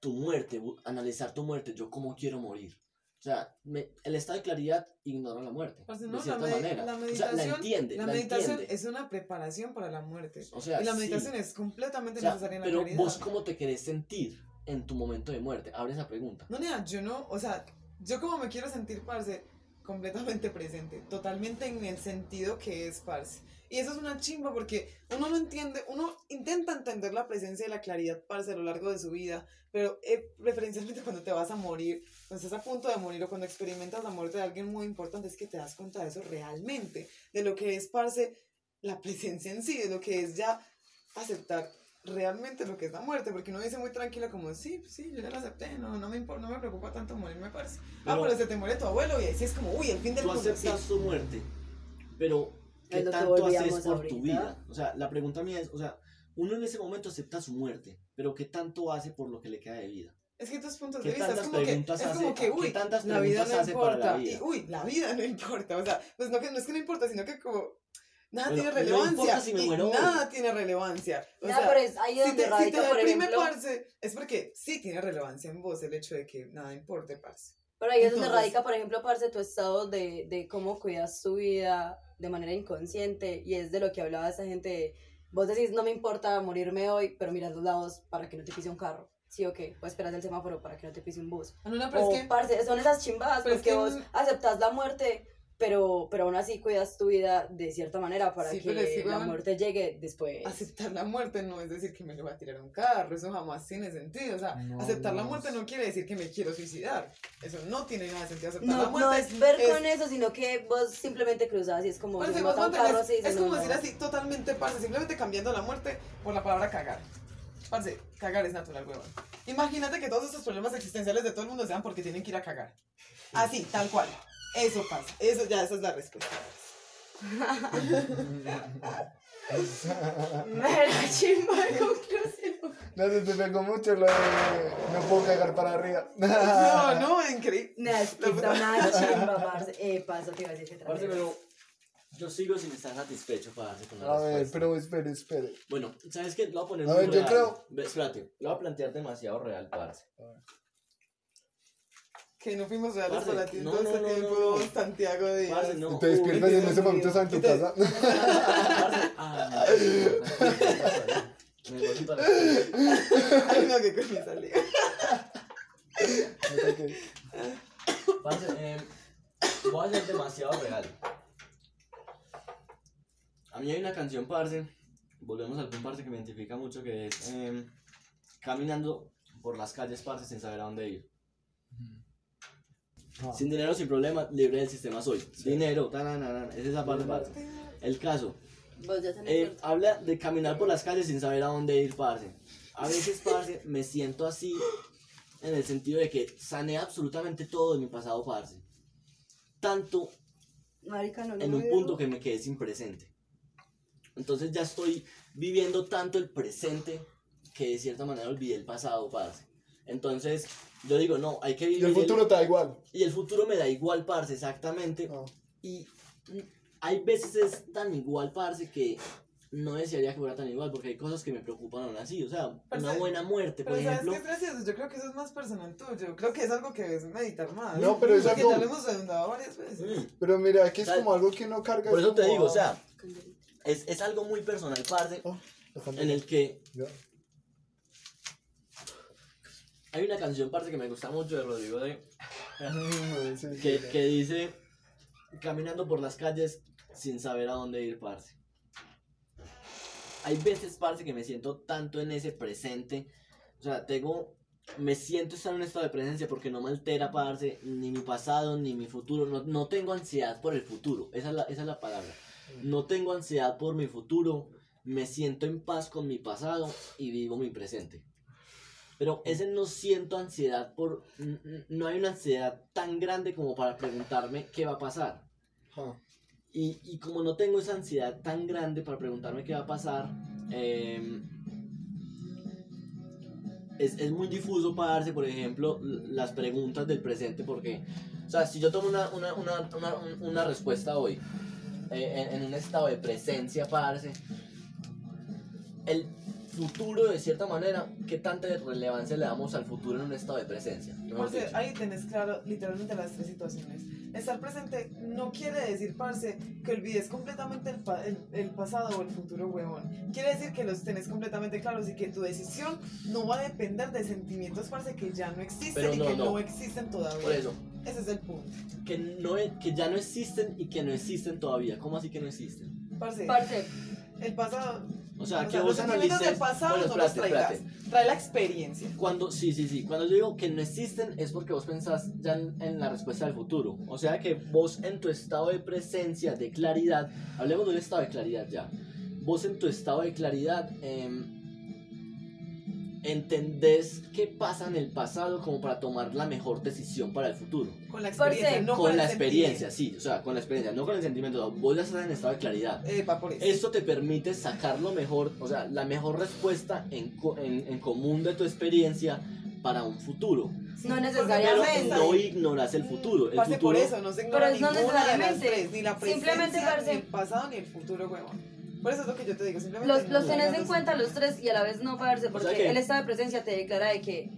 tu muerte, analizar tu muerte, yo cómo quiero morir. O sea, me- el estado de claridad ignora la muerte, de no, la, cierta medi- manera. la o sea, meditación, la entiende, la la meditación entiende. es una preparación para la muerte. O sea, y la sí. meditación es completamente O sea, necesaria en la pero claridad. vos cómo te querés sentir en tu momento de muerte, abre esa pregunta. No, nada, yo no, o sea, yo como me quiero sentir, parce, completamente presente, totalmente en el sentido que es, parce. Y eso es una chimba porque uno no entiende, uno intenta entender la presencia y la claridad, parce, a lo largo de su vida, pero eh, preferencialmente cuando te vas a morir, cuando estás a punto de morir o cuando experimentas la muerte de alguien muy importante, es que te das cuenta de eso realmente, de lo que es, parce, la presencia en sí, de lo que es ya aceptar realmente lo que es la muerte, porque uno dice muy tranquila como, sí, sí, yo ya lo acepté, no, no me no me preocupa tanto morir, me parece. ah, Pero- pero se te muere tu abuelo y ahí sí es como, uy, el fin del Tú mundo. sí. aceptas tu muerte, pero ¿qué Es lo que tanto haces por ahorita. tu vida? O sea, la pregunta mía es, o sea, uno en ese momento acepta su muerte, pero ¿qué tanto hace por lo que le queda de vida? Es que tus puntos ¿Qué de vista es como que, preguntas es hace- como que, uy, tantas la vida no hace para la importa. vida? Y, uy, la vida no importa. O sea, pues no, que, no es que no importa, sino que como, Nada Bueno, tiene no relevancia. importa si me muero nada tiene relevancia. O Nada, sea, pero es ahí si donde te, si te radica, por ejemplo. parce, es porque sí tiene relevancia en vos el hecho de que nada importe, parce. Pero ahí es donde Entonces- radica, por ejemplo, parce, tu estado de, de cómo cuidas tu vida de manera inconsciente. Y es de lo que hablaba esa gente. de, Vos decís, no me importa morirme hoy, pero miras los lados para que no te pise un carro. ¿Sí o qué? O esperas el semáforo para que no te pise un bus. No, no, pero O, es que parce, son esas chimbadas es porque que vos aceptas la muerte, pero, pero aún así cuidas tu vida de cierta manera para Sí, que es la muerte llegue después. aceptar la muerte no es decir que me le voy a tirar a un carro, eso jamás tiene sentido. O sea, No, aceptar la muerte no quiere decir que me quiero suicidar. Eso no tiene nada de sentido. Aceptar No, la muerte no es ver es- con eso, sino que vos simplemente cruzas y es como Parce, si vos carro así. es dices, como no, decir así, totalmente, parce, simplemente cambiando la muerte por la palabra cagar. Parce, cagar es natural, huevón. Imagínate que todos estos problemas existenciales de todo el mundo sean porque tienen que ir a cagar. Así, tal cual. Eso pasa. Eso ya, esa es la respuesta. Mera chimba de conclusión. No se te pegó mucho lo de no puedo cagar para arriba. No, no, increíble. Nah, es que está una chimba, parce. Eh, paso, te iba a decir que Parce, pero yo sigo sin estar satisfecho, parce, con la A ver, respuesta. pero espere, espere. Bueno, ¿sabes qué? Lo voy a poner A muy ver, yo real. creo- Ve, espérate, lo voy a plantear demasiado real, parce. Que no fuimos ti en no, todo no, este no, tiempo, no, no. Santiago Díaz. Parce, no. Te despiertas y en ese momento estás en tu casa. Parce, ah. Me volví para Ay, no, que con mi salida. Parce, eh, voy a ser demasiado real. A mí hay una canción, parce. Volvemos al punto, parce, que me identifica mucho, que es eh, caminando por las calles, parce, sin saber a dónde ir. Ah. Sin dinero, sin problema, libre del sistema soy. Dinero, tananana, es esa parte, parce. El caso, eh, habla de caminar por las calles sin saber a dónde ir, parce. A veces, parce, me siento así en el sentido de que sané absolutamente todo de mi pasado, parce. Tanto Marica, no, en un veo. punto que me quedé sin presente. Entonces ya estoy viviendo tanto el presente que de cierta manera olvidé el pasado, parce. Entonces yo digo, no, hay que Y vivir el futuro te da igual. y el futuro me da igual, parce, exactamente. Ah. Y hay veces es tan igual, parce, que no desearía que fuera tan igual, porque hay cosas que me preocupan aún así. O sea, una Parce, buena muerte, por Pero ¿sabes ejemplo. qué gracioso? Yo creo que eso es más personal tuyo. Creo que es algo que debes meditar más. No, pero es Porque algo- ya lo hemos redundado varias veces. Mm, Pero mira, que es sea, como algo que uno carga. Por es eso te como digo, a- o sea, es, es algo muy personal, parce, Oh, en el que. Hay una canción, parce, que me gusta mucho de Rodrigo de Mm, que, que dice caminando por las calles sin saber a dónde ir, parce. Hay veces, parce, que me siento tanto en ese presente. O sea, tengo. Me siento estar en un estado de presencia porque no me altera, parce, ni mi pasado ni mi futuro. No, no tengo ansiedad por el futuro. Esa es, la, esa es la palabra. No tengo ansiedad por mi futuro. Me siento en paz con mi pasado y vivo mi presente. Pero ese no siento ansiedad por... No hay una ansiedad tan grande como para preguntarme qué va a pasar. Ah. Y, y como no tengo esa ansiedad tan grande para preguntarme qué va a pasar, eh, es, es muy difuso para darse, por ejemplo, las preguntas del presente, porque, o sea, si yo tomo una, una, una, una, un- una respuesta hoy, eh, en, en un estado de presencia, parce, el futuro, de cierta manera, ¿qué tanta relevancia le damos al futuro en un estado de presencia? Dicho. ahí tenés claro literalmente las tres situaciones. Estar presente no quiere decir, parce, que olvides completamente el, pa- el, el pasado o el futuro, huevón. Quiere decir que los tenés completamente claros y que tu decisión no va a depender de sentimientos, parce, que ya no existen Pero y no, que no, no. existen todavía. Por eso, Ese es el punto. que, no, e- que ya no existen y que no existen todavía. ¿Cómo así que no existen? Parce, Parce, el pasado. O sea, o que sea, vos los sentimientos analices... del pasado Bueno, no los espérate, traigas. espérate. Trae la experiencia. Cuando, sí, sí, sí. Cuando yo digo que no existen es porque vos pensás ya en, en la respuesta del futuro. O sea que vos en tu estado de presencia, de claridad, hablemos de un estado de claridad ya. Vos en tu estado de claridad em, entendés qué pasa en el pasado como para tomar la mejor decisión para el futuro. Con la experiencia, no con el la experiencia, sí, o sea, con la experiencia, no con el sentimiento. Vos ya estás en estado de claridad. Epa, por eso. Esto te permite sacar lo mejor, o sea, la mejor respuesta en, en, en común de tu experiencia para un futuro. No Pero necesariamente. no ignoras el futuro. El futuro por eso, no se ignora Pero es no necesariamente. tres, ni la presencia, Simplemente, parce- ni el pasado, ni el futuro, huevón. Por eso es lo que yo te digo, simplemente... Los, los tenés en cuenta los tres y a la vez no parce, porque que- el estado de presencia te declara de que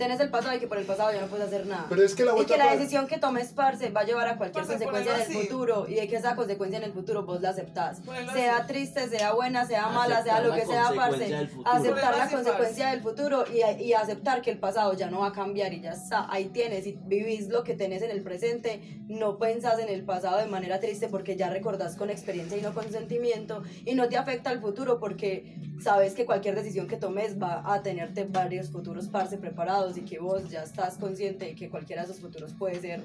tenés el pasado y que por el pasado ya no puedes hacer nada. Pero es que la y que la decisión que tomes, parce, va a llevar a cualquier Parce, consecuencia en el futuro y de que esa consecuencia en el futuro vos la aceptás. Ponelo Sea así. triste, sea buena, sea mala, sea lo que sea, parce. consecuencia del futuro. Aceptar la así, consecuencia parce. del futuro y, y aceptar que el pasado ya no va a cambiar y ya está. Ahí tienes y vivís lo que tenés en el presente. No pensás en el pasado de manera triste porque ya recordás con experiencia y no con sentimiento y no te afecta el futuro porque sabes que cualquier decisión que tomes va a tenerte varios futuros parce preparados y que vos ya estás consciente de que cualquiera de esos futuros puede ser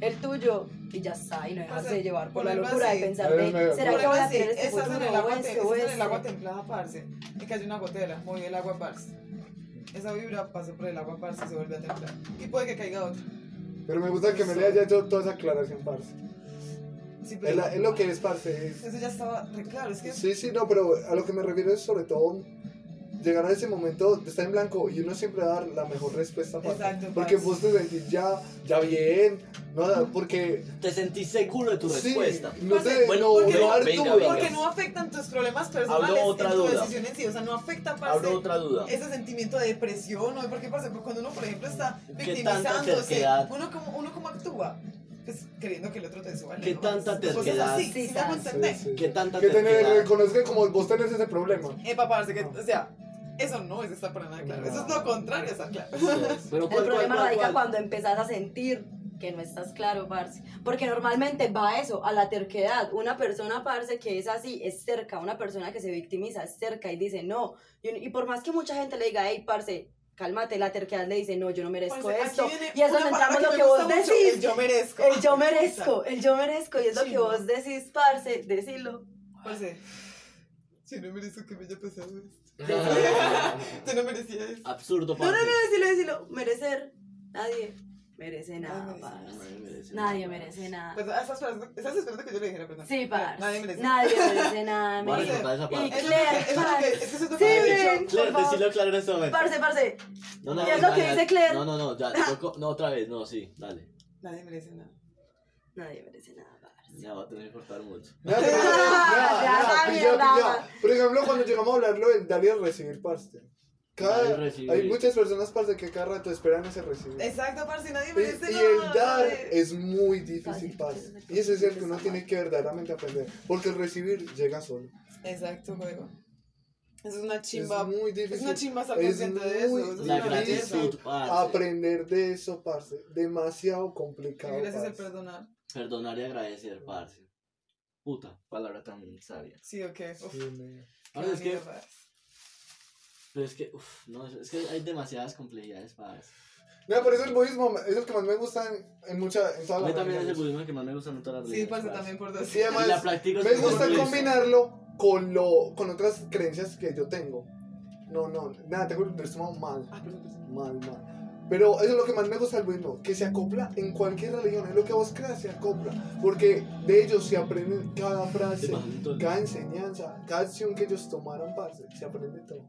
el tuyo y ya está y no dejas Parce, de llevar por la locura de así. pensar A ver, de ¿será que voy a tener este estás futuro en el o agua, este te- o estás en el agua templada, parce, y cayó una gotera, movió el agua, parce. Esa vibra pasó por el agua, parce, y se vuelve a templar. Y puede que caiga otra. Pero me gusta que me le haya hecho toda esa aclaración, parce. Sí, Es, la- es lo que es, parce. es- eso ya estaba re claro, es que... Sí, sí, no, pero a lo que me refiero es sobre todo llegar a ese momento de estar en blanco y uno siempre dar la mejor respuesta, parce. Exacto, Porque vos te sentís ya, ya bien, no, porque... Te sentís seguro de tu sí, respuesta. no te, bueno, no, porque- no venga, venga. Porque no afectan tus problemas personales Hablo otra en tu duda. decisión en sí, o sea, no afecta, parce, otra duda. ese sentimiento de depresión, ¿no? Porque, parce, cuando uno, por ejemplo, está ¿Qué tanta victimizándose, uno como, uno como actúa, pues queriendo que el otro te suba. ¿Qué ¿no? tanta terquedad? así, Sí, ¿sí sí? Sí, sí. ¿Qué tanta Que tener, terquedad? reconozca como vos tenés ese problema. Epa, parce, que, o sea, eso no es estar para nada claro, eso es lo contrario, está claro. Pero El ¿cuál, problema cuál, radica cuál? cuando empezás a sentir que no estás claro, parce. Porque normalmente va a eso, a la terquedad. Una persona, parce, que es así, es cerca. Una persona que se victimiza es cerca y dice no. Y, y por más que mucha gente le diga, hey, parce, cálmate, la terquedad le dice, no, yo no merezco Parce, esto. Y es una donde palabra entramos lo que vos mucho, decís. El yo merezco. El yo merezco, el yo merezco. Y es lo que vos decís, parce, decilo. Parce, yo no merezco que me haya pasado esto. Yo no merecía esto. Absurdo, No, no, no, decilo, decilo. Merecer. Nadie merece nada, parce. Nadie merece Nadie nada. merece nada. Perdón, estás esperando, estás esperando que yo le dijera, perdón. Sí, parce. Nadie merece. Nadie merece nada. Merece- recortar esa Y parte. Eso es lo Claire, que- eso es lo que- parce. es que eso es lo Sí, que. Claire, decilo claro en este momento. Parce, parce. No, no, ¿Y es no, lo que ya, dice ya. Claire? No, no, no, ya. No, otra vez, no, sí, dale. Nadie merece nada. Nadie merece nada, parce. Ya va a tener que cortar mucho. Mierda. pilla. Por ejemplo, cuando llegamos a hablarlo del dar y recibir, parce. Cada, y hay muchas personas, parce, que cada rato esperan ese recibir. Exacto, parce, nadie Y, merece y nada. el dar es muy difícil, parce. Y ese es el que uno tiene que verdaderamente aprender. Porque el recibir llega solo. Exacto, juego. Eso es una Es chimba. muy Es difícil. una chimba estar Es consciente de muy eso. eso es una gratitud, parce. Aprender de eso, parce. Demasiado complicado. Y Gracias al perdonar. Perdonar y agradecer, parce. Puta. Palabra tan sabia. Sí, ok. Uf, Sí, me- Parce, es que, pero es que, uff, no, es que hay demasiadas complejidades, parce. Mira, por eso el budismo es el que más me gusta en, en mucha, en A todas mí las también es el budismo que más me gusta en todas las Sí, religiones, parce, parce. también por dos. Sí, además, Y la practico Me gusta combinarlo con, lo, con otras creencias que yo tengo. No, no, nada, tengo el estómago mal. Ah, perdón, perdón. Mal, mal. Pero eso es lo que más me gusta del budismo, que se acopla en cualquier religión, es lo que vos creas, se acopla. Porque de ellos se aprende cada frase, cada enseñanza, cada acción que ellos tomaron, parce, se aprende todo.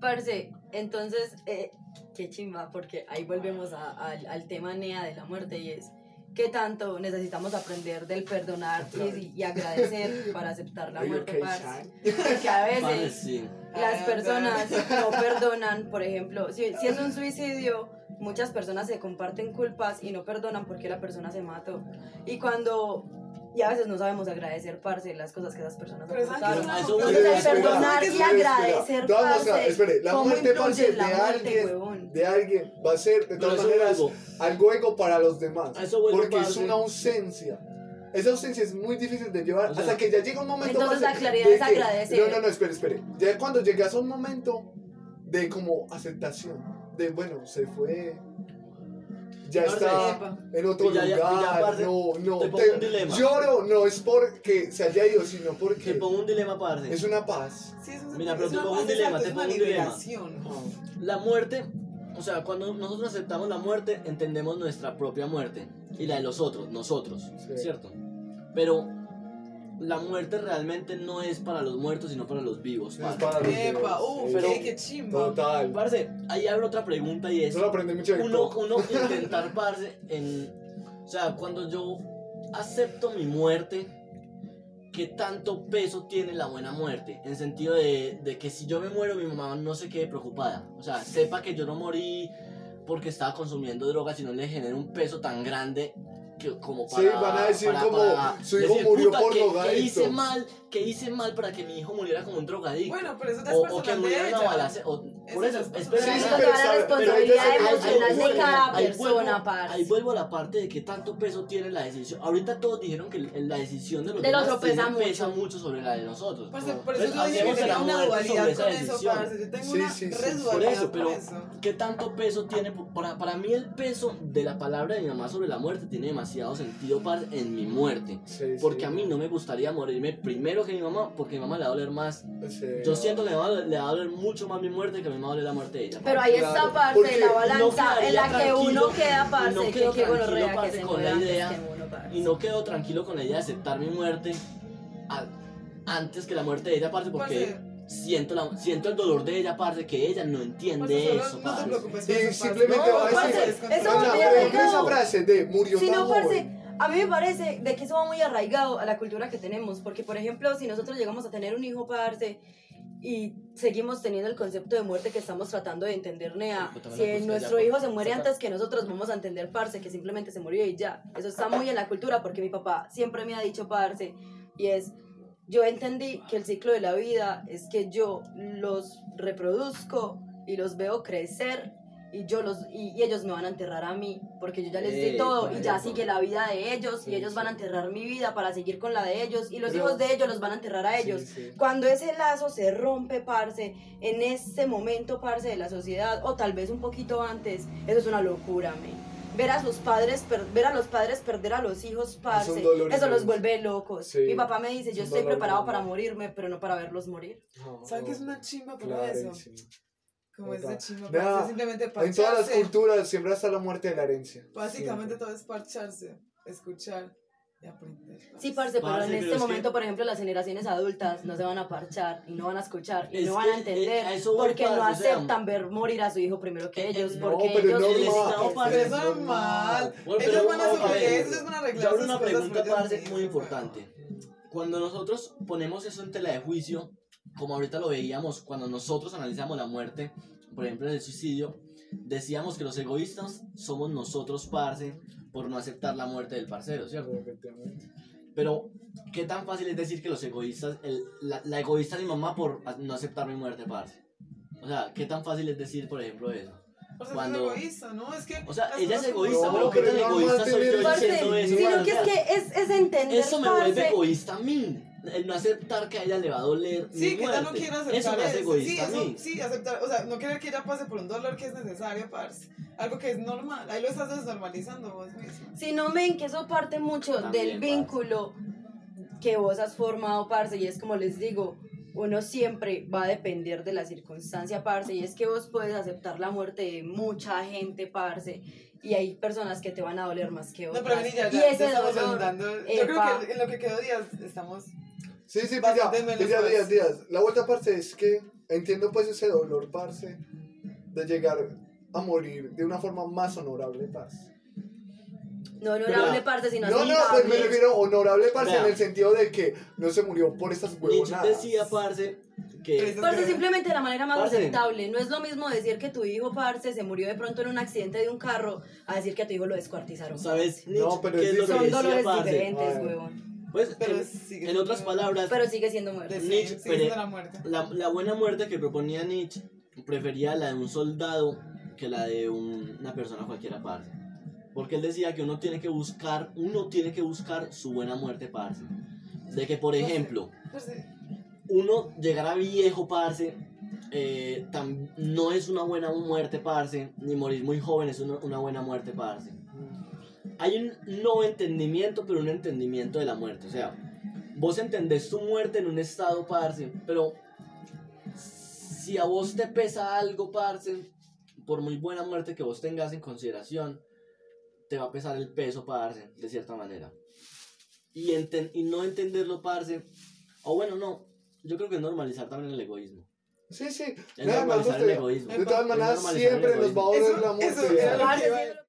Parce, entonces, eh, qué chimba, porque ahí volvemos a- al tema NEA de la muerte y es qué tanto necesitamos aprender del perdonar y, y agradecer para aceptar la muerte? Porque a veces las Ah, personas no perdonan, por ejemplo, si, si es un suicidio, muchas personas se comparten culpas y no perdonan porque la persona se mató. Y cuando... Y a veces no sabemos agradecer, parce, las cosas que esas personas el Espera, perdonar y agradecer, parce, espere, la ¿cómo muerte, parce, de muerte, alguien, huevón? de alguien va a ser, de todas maneras, algo ego para los demás. Porque es una ausencia. Esa ausencia es muy difícil de llevar O sea, hasta que ya llega un momento. entonces la claridad de es que- agradecer. No, no, no, espere, espere. Ya cuando llegas a un momento de como aceptación, de bueno, se fue. Ya está en otro ya- lugar. no, no. te pongo un dilema. Lloro no es porque se haya ido, sino Te porque pongo un dilema, parce. es una paz. Sí, es un Mira, pero es te una pongo un dilema, te una pongo un dilema. La muerte, o sea, cuando nosotros aceptamos la muerte, entendemos nuestra propia muerte y la de los otros, nosotros, Sí. ¿cierto? Pero la muerte realmente no es para los muertos, sino para los vivos. Es para los Epa, demás. uff, Pero- qué, qué chimba. Total. Parce, ahí abre otra pregunta y es, Eso lo aprendí mucho en uno, TikTok. uno intentar, parce, en... O sea, cuando yo acepto mi muerte, ¿qué tanto peso tiene la buena muerte? En sentido de, de que si yo me muero, mi mamá no se quede preocupada. O sea, sepa que yo no morí porque estaba consumiendo drogas, sino le genera un peso tan grande que como para... Sí, van a decir como, su hijo decir, murió "Puta, por que- que, drogadicto". hice mal, que hice mal para que mi hijo muriera como un drogadicto. Bueno, pero eso ya es o, o que de ella. o- Eso Por eso, es espera, personal. Sí, Eso pero la responsabilidad emocional ahí de vuelvo- cada persona. Ahí vuelvo a la parte de que tanto peso tiene la decisión. Ahorita todos dijeron que la decisión de los Del demás otro pesa tiene- pesa mucho. mucho sobre la de nosotros. Por Entonces, eso yo dije que tenía una dualidad sobre esa con eso, decisión. parce. Yo tengo Sí, una sí, sí, por Por eso, pero eso. ¿qué tanto peso tiene? Para, para mí el peso de la palabra de mi mamá sobre la muerte tiene demasiado sentido parce, en mi muerte. Sí, Porque sí. a mí no me gustaría morirme primero que mi mamá, porque mi mamá le va a doler más. Sí. Yo siento que le va a doler mucho más mi muerte que doler la muerte de ella. Pero ahí Claro, está parte de la no balanza en quedaría la que uno queda parce, no que quedo gonorrea tranquilo, que parce, con la idea, que uno, parce. Y no quedo tranquilo con la idea de aceptar mi muerte a- antes que la muerte de ella, parce, porque siento, la, siento el dolor de ella, parce, que ella no entiende Parce, eso, no te parce. preocupes Y simplemente parce. va a parce, decir- con- eso va bien ejemplo, esa arraigado. frase de murió tan no, parce, a mí me parece de que eso va muy arraigado a la cultura que tenemos, porque por ejemplo, si nosotros llegamos a tener un hijo, parce, y seguimos teniendo el concepto de muerte que estamos tratando de entender, Nea, si nuestro hijo se muere antes que nosotros, vamos a entender, parce, que simplemente se murió y ya. Eso está muy en la cultura, porque mi papá siempre me ha dicho, parce, y es, yo entendí que el ciclo de la vida es que yo los reproduzco y los veo crecer y yo los y, y ellos me van a enterrar a mí porque yo ya les di Epa, todo y ya sigue la vida de ellos Sí, y ellos sí. van a enterrar mi vida para seguir con la de ellos y los Pero- hijos de ellos los van a enterrar a ellos. Sí, sí. Cuando ese lazo se rompe, parce, en ese momento, parce, de la sociedad, o tal vez un poquito antes, eso es una locura, me. Ver a sus padres, per- ver a los padres perder a los hijos, parce, eso los vuelve locos. Sí. Mi papá me dice, yo estoy preparado para morirme, pero no para verlos morir. No, ¿Saben no. qué es una chimba por eso? Clarísimo. Como es de parece simplemente En todas las parcharse. culturas siempre está la muerte de la herencia. Básicamente Siempre. todo es parcharse, escuchar y aprender. Sí, parce, pero Parce, en pero este es momento, que- por ejemplo, las generaciones adultas no se van a parchar y no van a escuchar y Es no van a entender eh, eso voy, porque no parce, o sea, aceptan ver morir a su hijo primero que eh, ellos, eh, no, porque pero ellos no, es ellos van a ellos van a arreglar Yo abro una pregunta, ellos parce, muy importante. Cuando nosotros ponemos eso en tela de juicio, como ahorita lo veíamos, cuando nosotros analizamos la muerte, por ejemplo en el suicidio, decíamos que los egoístas somos nosotros, parce, por no aceptar la muerte del parcero, ¿cierto? Pero, ¿qué tan fácil es decir que los egoístas, el- la, la egoísta de mi mamá por no aceptar mi muerte, parce? O sea, ¿qué tan fácil es decir, por ejemplo, eso? Porque Cuando- es egoísta, ¿no? Es que. O sea, ella es egoísta, pero ¿qué tan egoísta soy yo diciendo eso? sino parce? que es que es, es entender, Eso me vuelve parce. egoísta a mí. El no aceptar que a ella le va a doler. Sí, que ella no quiere aceptar Eso me hace Sí, egoísta a eso- mí. sí, aceptar, o sea, no querer que ella pase por un dolor que es necesario, parce. Algo que es normal, ahí lo estás desnormalizando vos mismo. Si no ven que eso parte mucho También, del vínculo que vos has formado, parce, y es como les digo, uno siempre va a depender de la circunstancia, parce, y es que vos puedes aceptar la muerte de mucha gente, parce, y hay personas que te van a doler más que No, otras. pero vení, ya, y ya, ese ya estamos dolor, andando. Yo epa. creo que en lo que quedó días estamos. Sí, sí, pilla, menos pilla, más. días, días. La vuelta, parce, es que entiendo pues ese dolor, parce, de llegar a morir de una forma más honorable, parce. no honorable, Vea. parce, sino No, no, pues me refiero honorable, parce, Vea. en el sentido de que no se murió por estas Nietzsche huevonadas. decía, parce, que. Parce, simplemente de la manera más Parce. aceptable. No es lo mismo decir que tu hijo, parce, se murió de pronto en un accidente de un carro a decir que a tu hijo lo descuartizaron. ¿Sabes? No, Nietzsche, pero ¿qué es es lo que Son decía, dolores parce? diferentes, Ay. huevón. Pues, Pero en, sigue en otras siendo- palabras, Pero sigue siendo muerte. Nietzsche, sigue siendo la muerte. la, la buena muerte que proponía Nietzsche prefería la de un soldado que la de un- una persona cualquiera, parce. Porque él decía que uno tiene que buscar, uno tiene que buscar su buena muerte, parce. De que, por ejemplo, Parce, uno llegará viejo, parce, eh, tam- no es una buena muerte, parce, ni morir muy joven es una, una buena muerte, parce. Hay un no entendimiento, pero un entendimiento de la muerte. O sea, vos entendés tu muerte en un estado, parce, pero si a vos te pesa algo, parce, por muy buena muerte que vos tengas en consideración, te va a pesar el peso, parce, de cierta manera. y, enten- y no entenderlo, parce. O bueno, no. Yo creo que es normalizar también el egoísmo. Sí, sí. Es Nada más normalizar el egoísmo. De todas maneras, siempre nos va a Eso- la muerte. eso era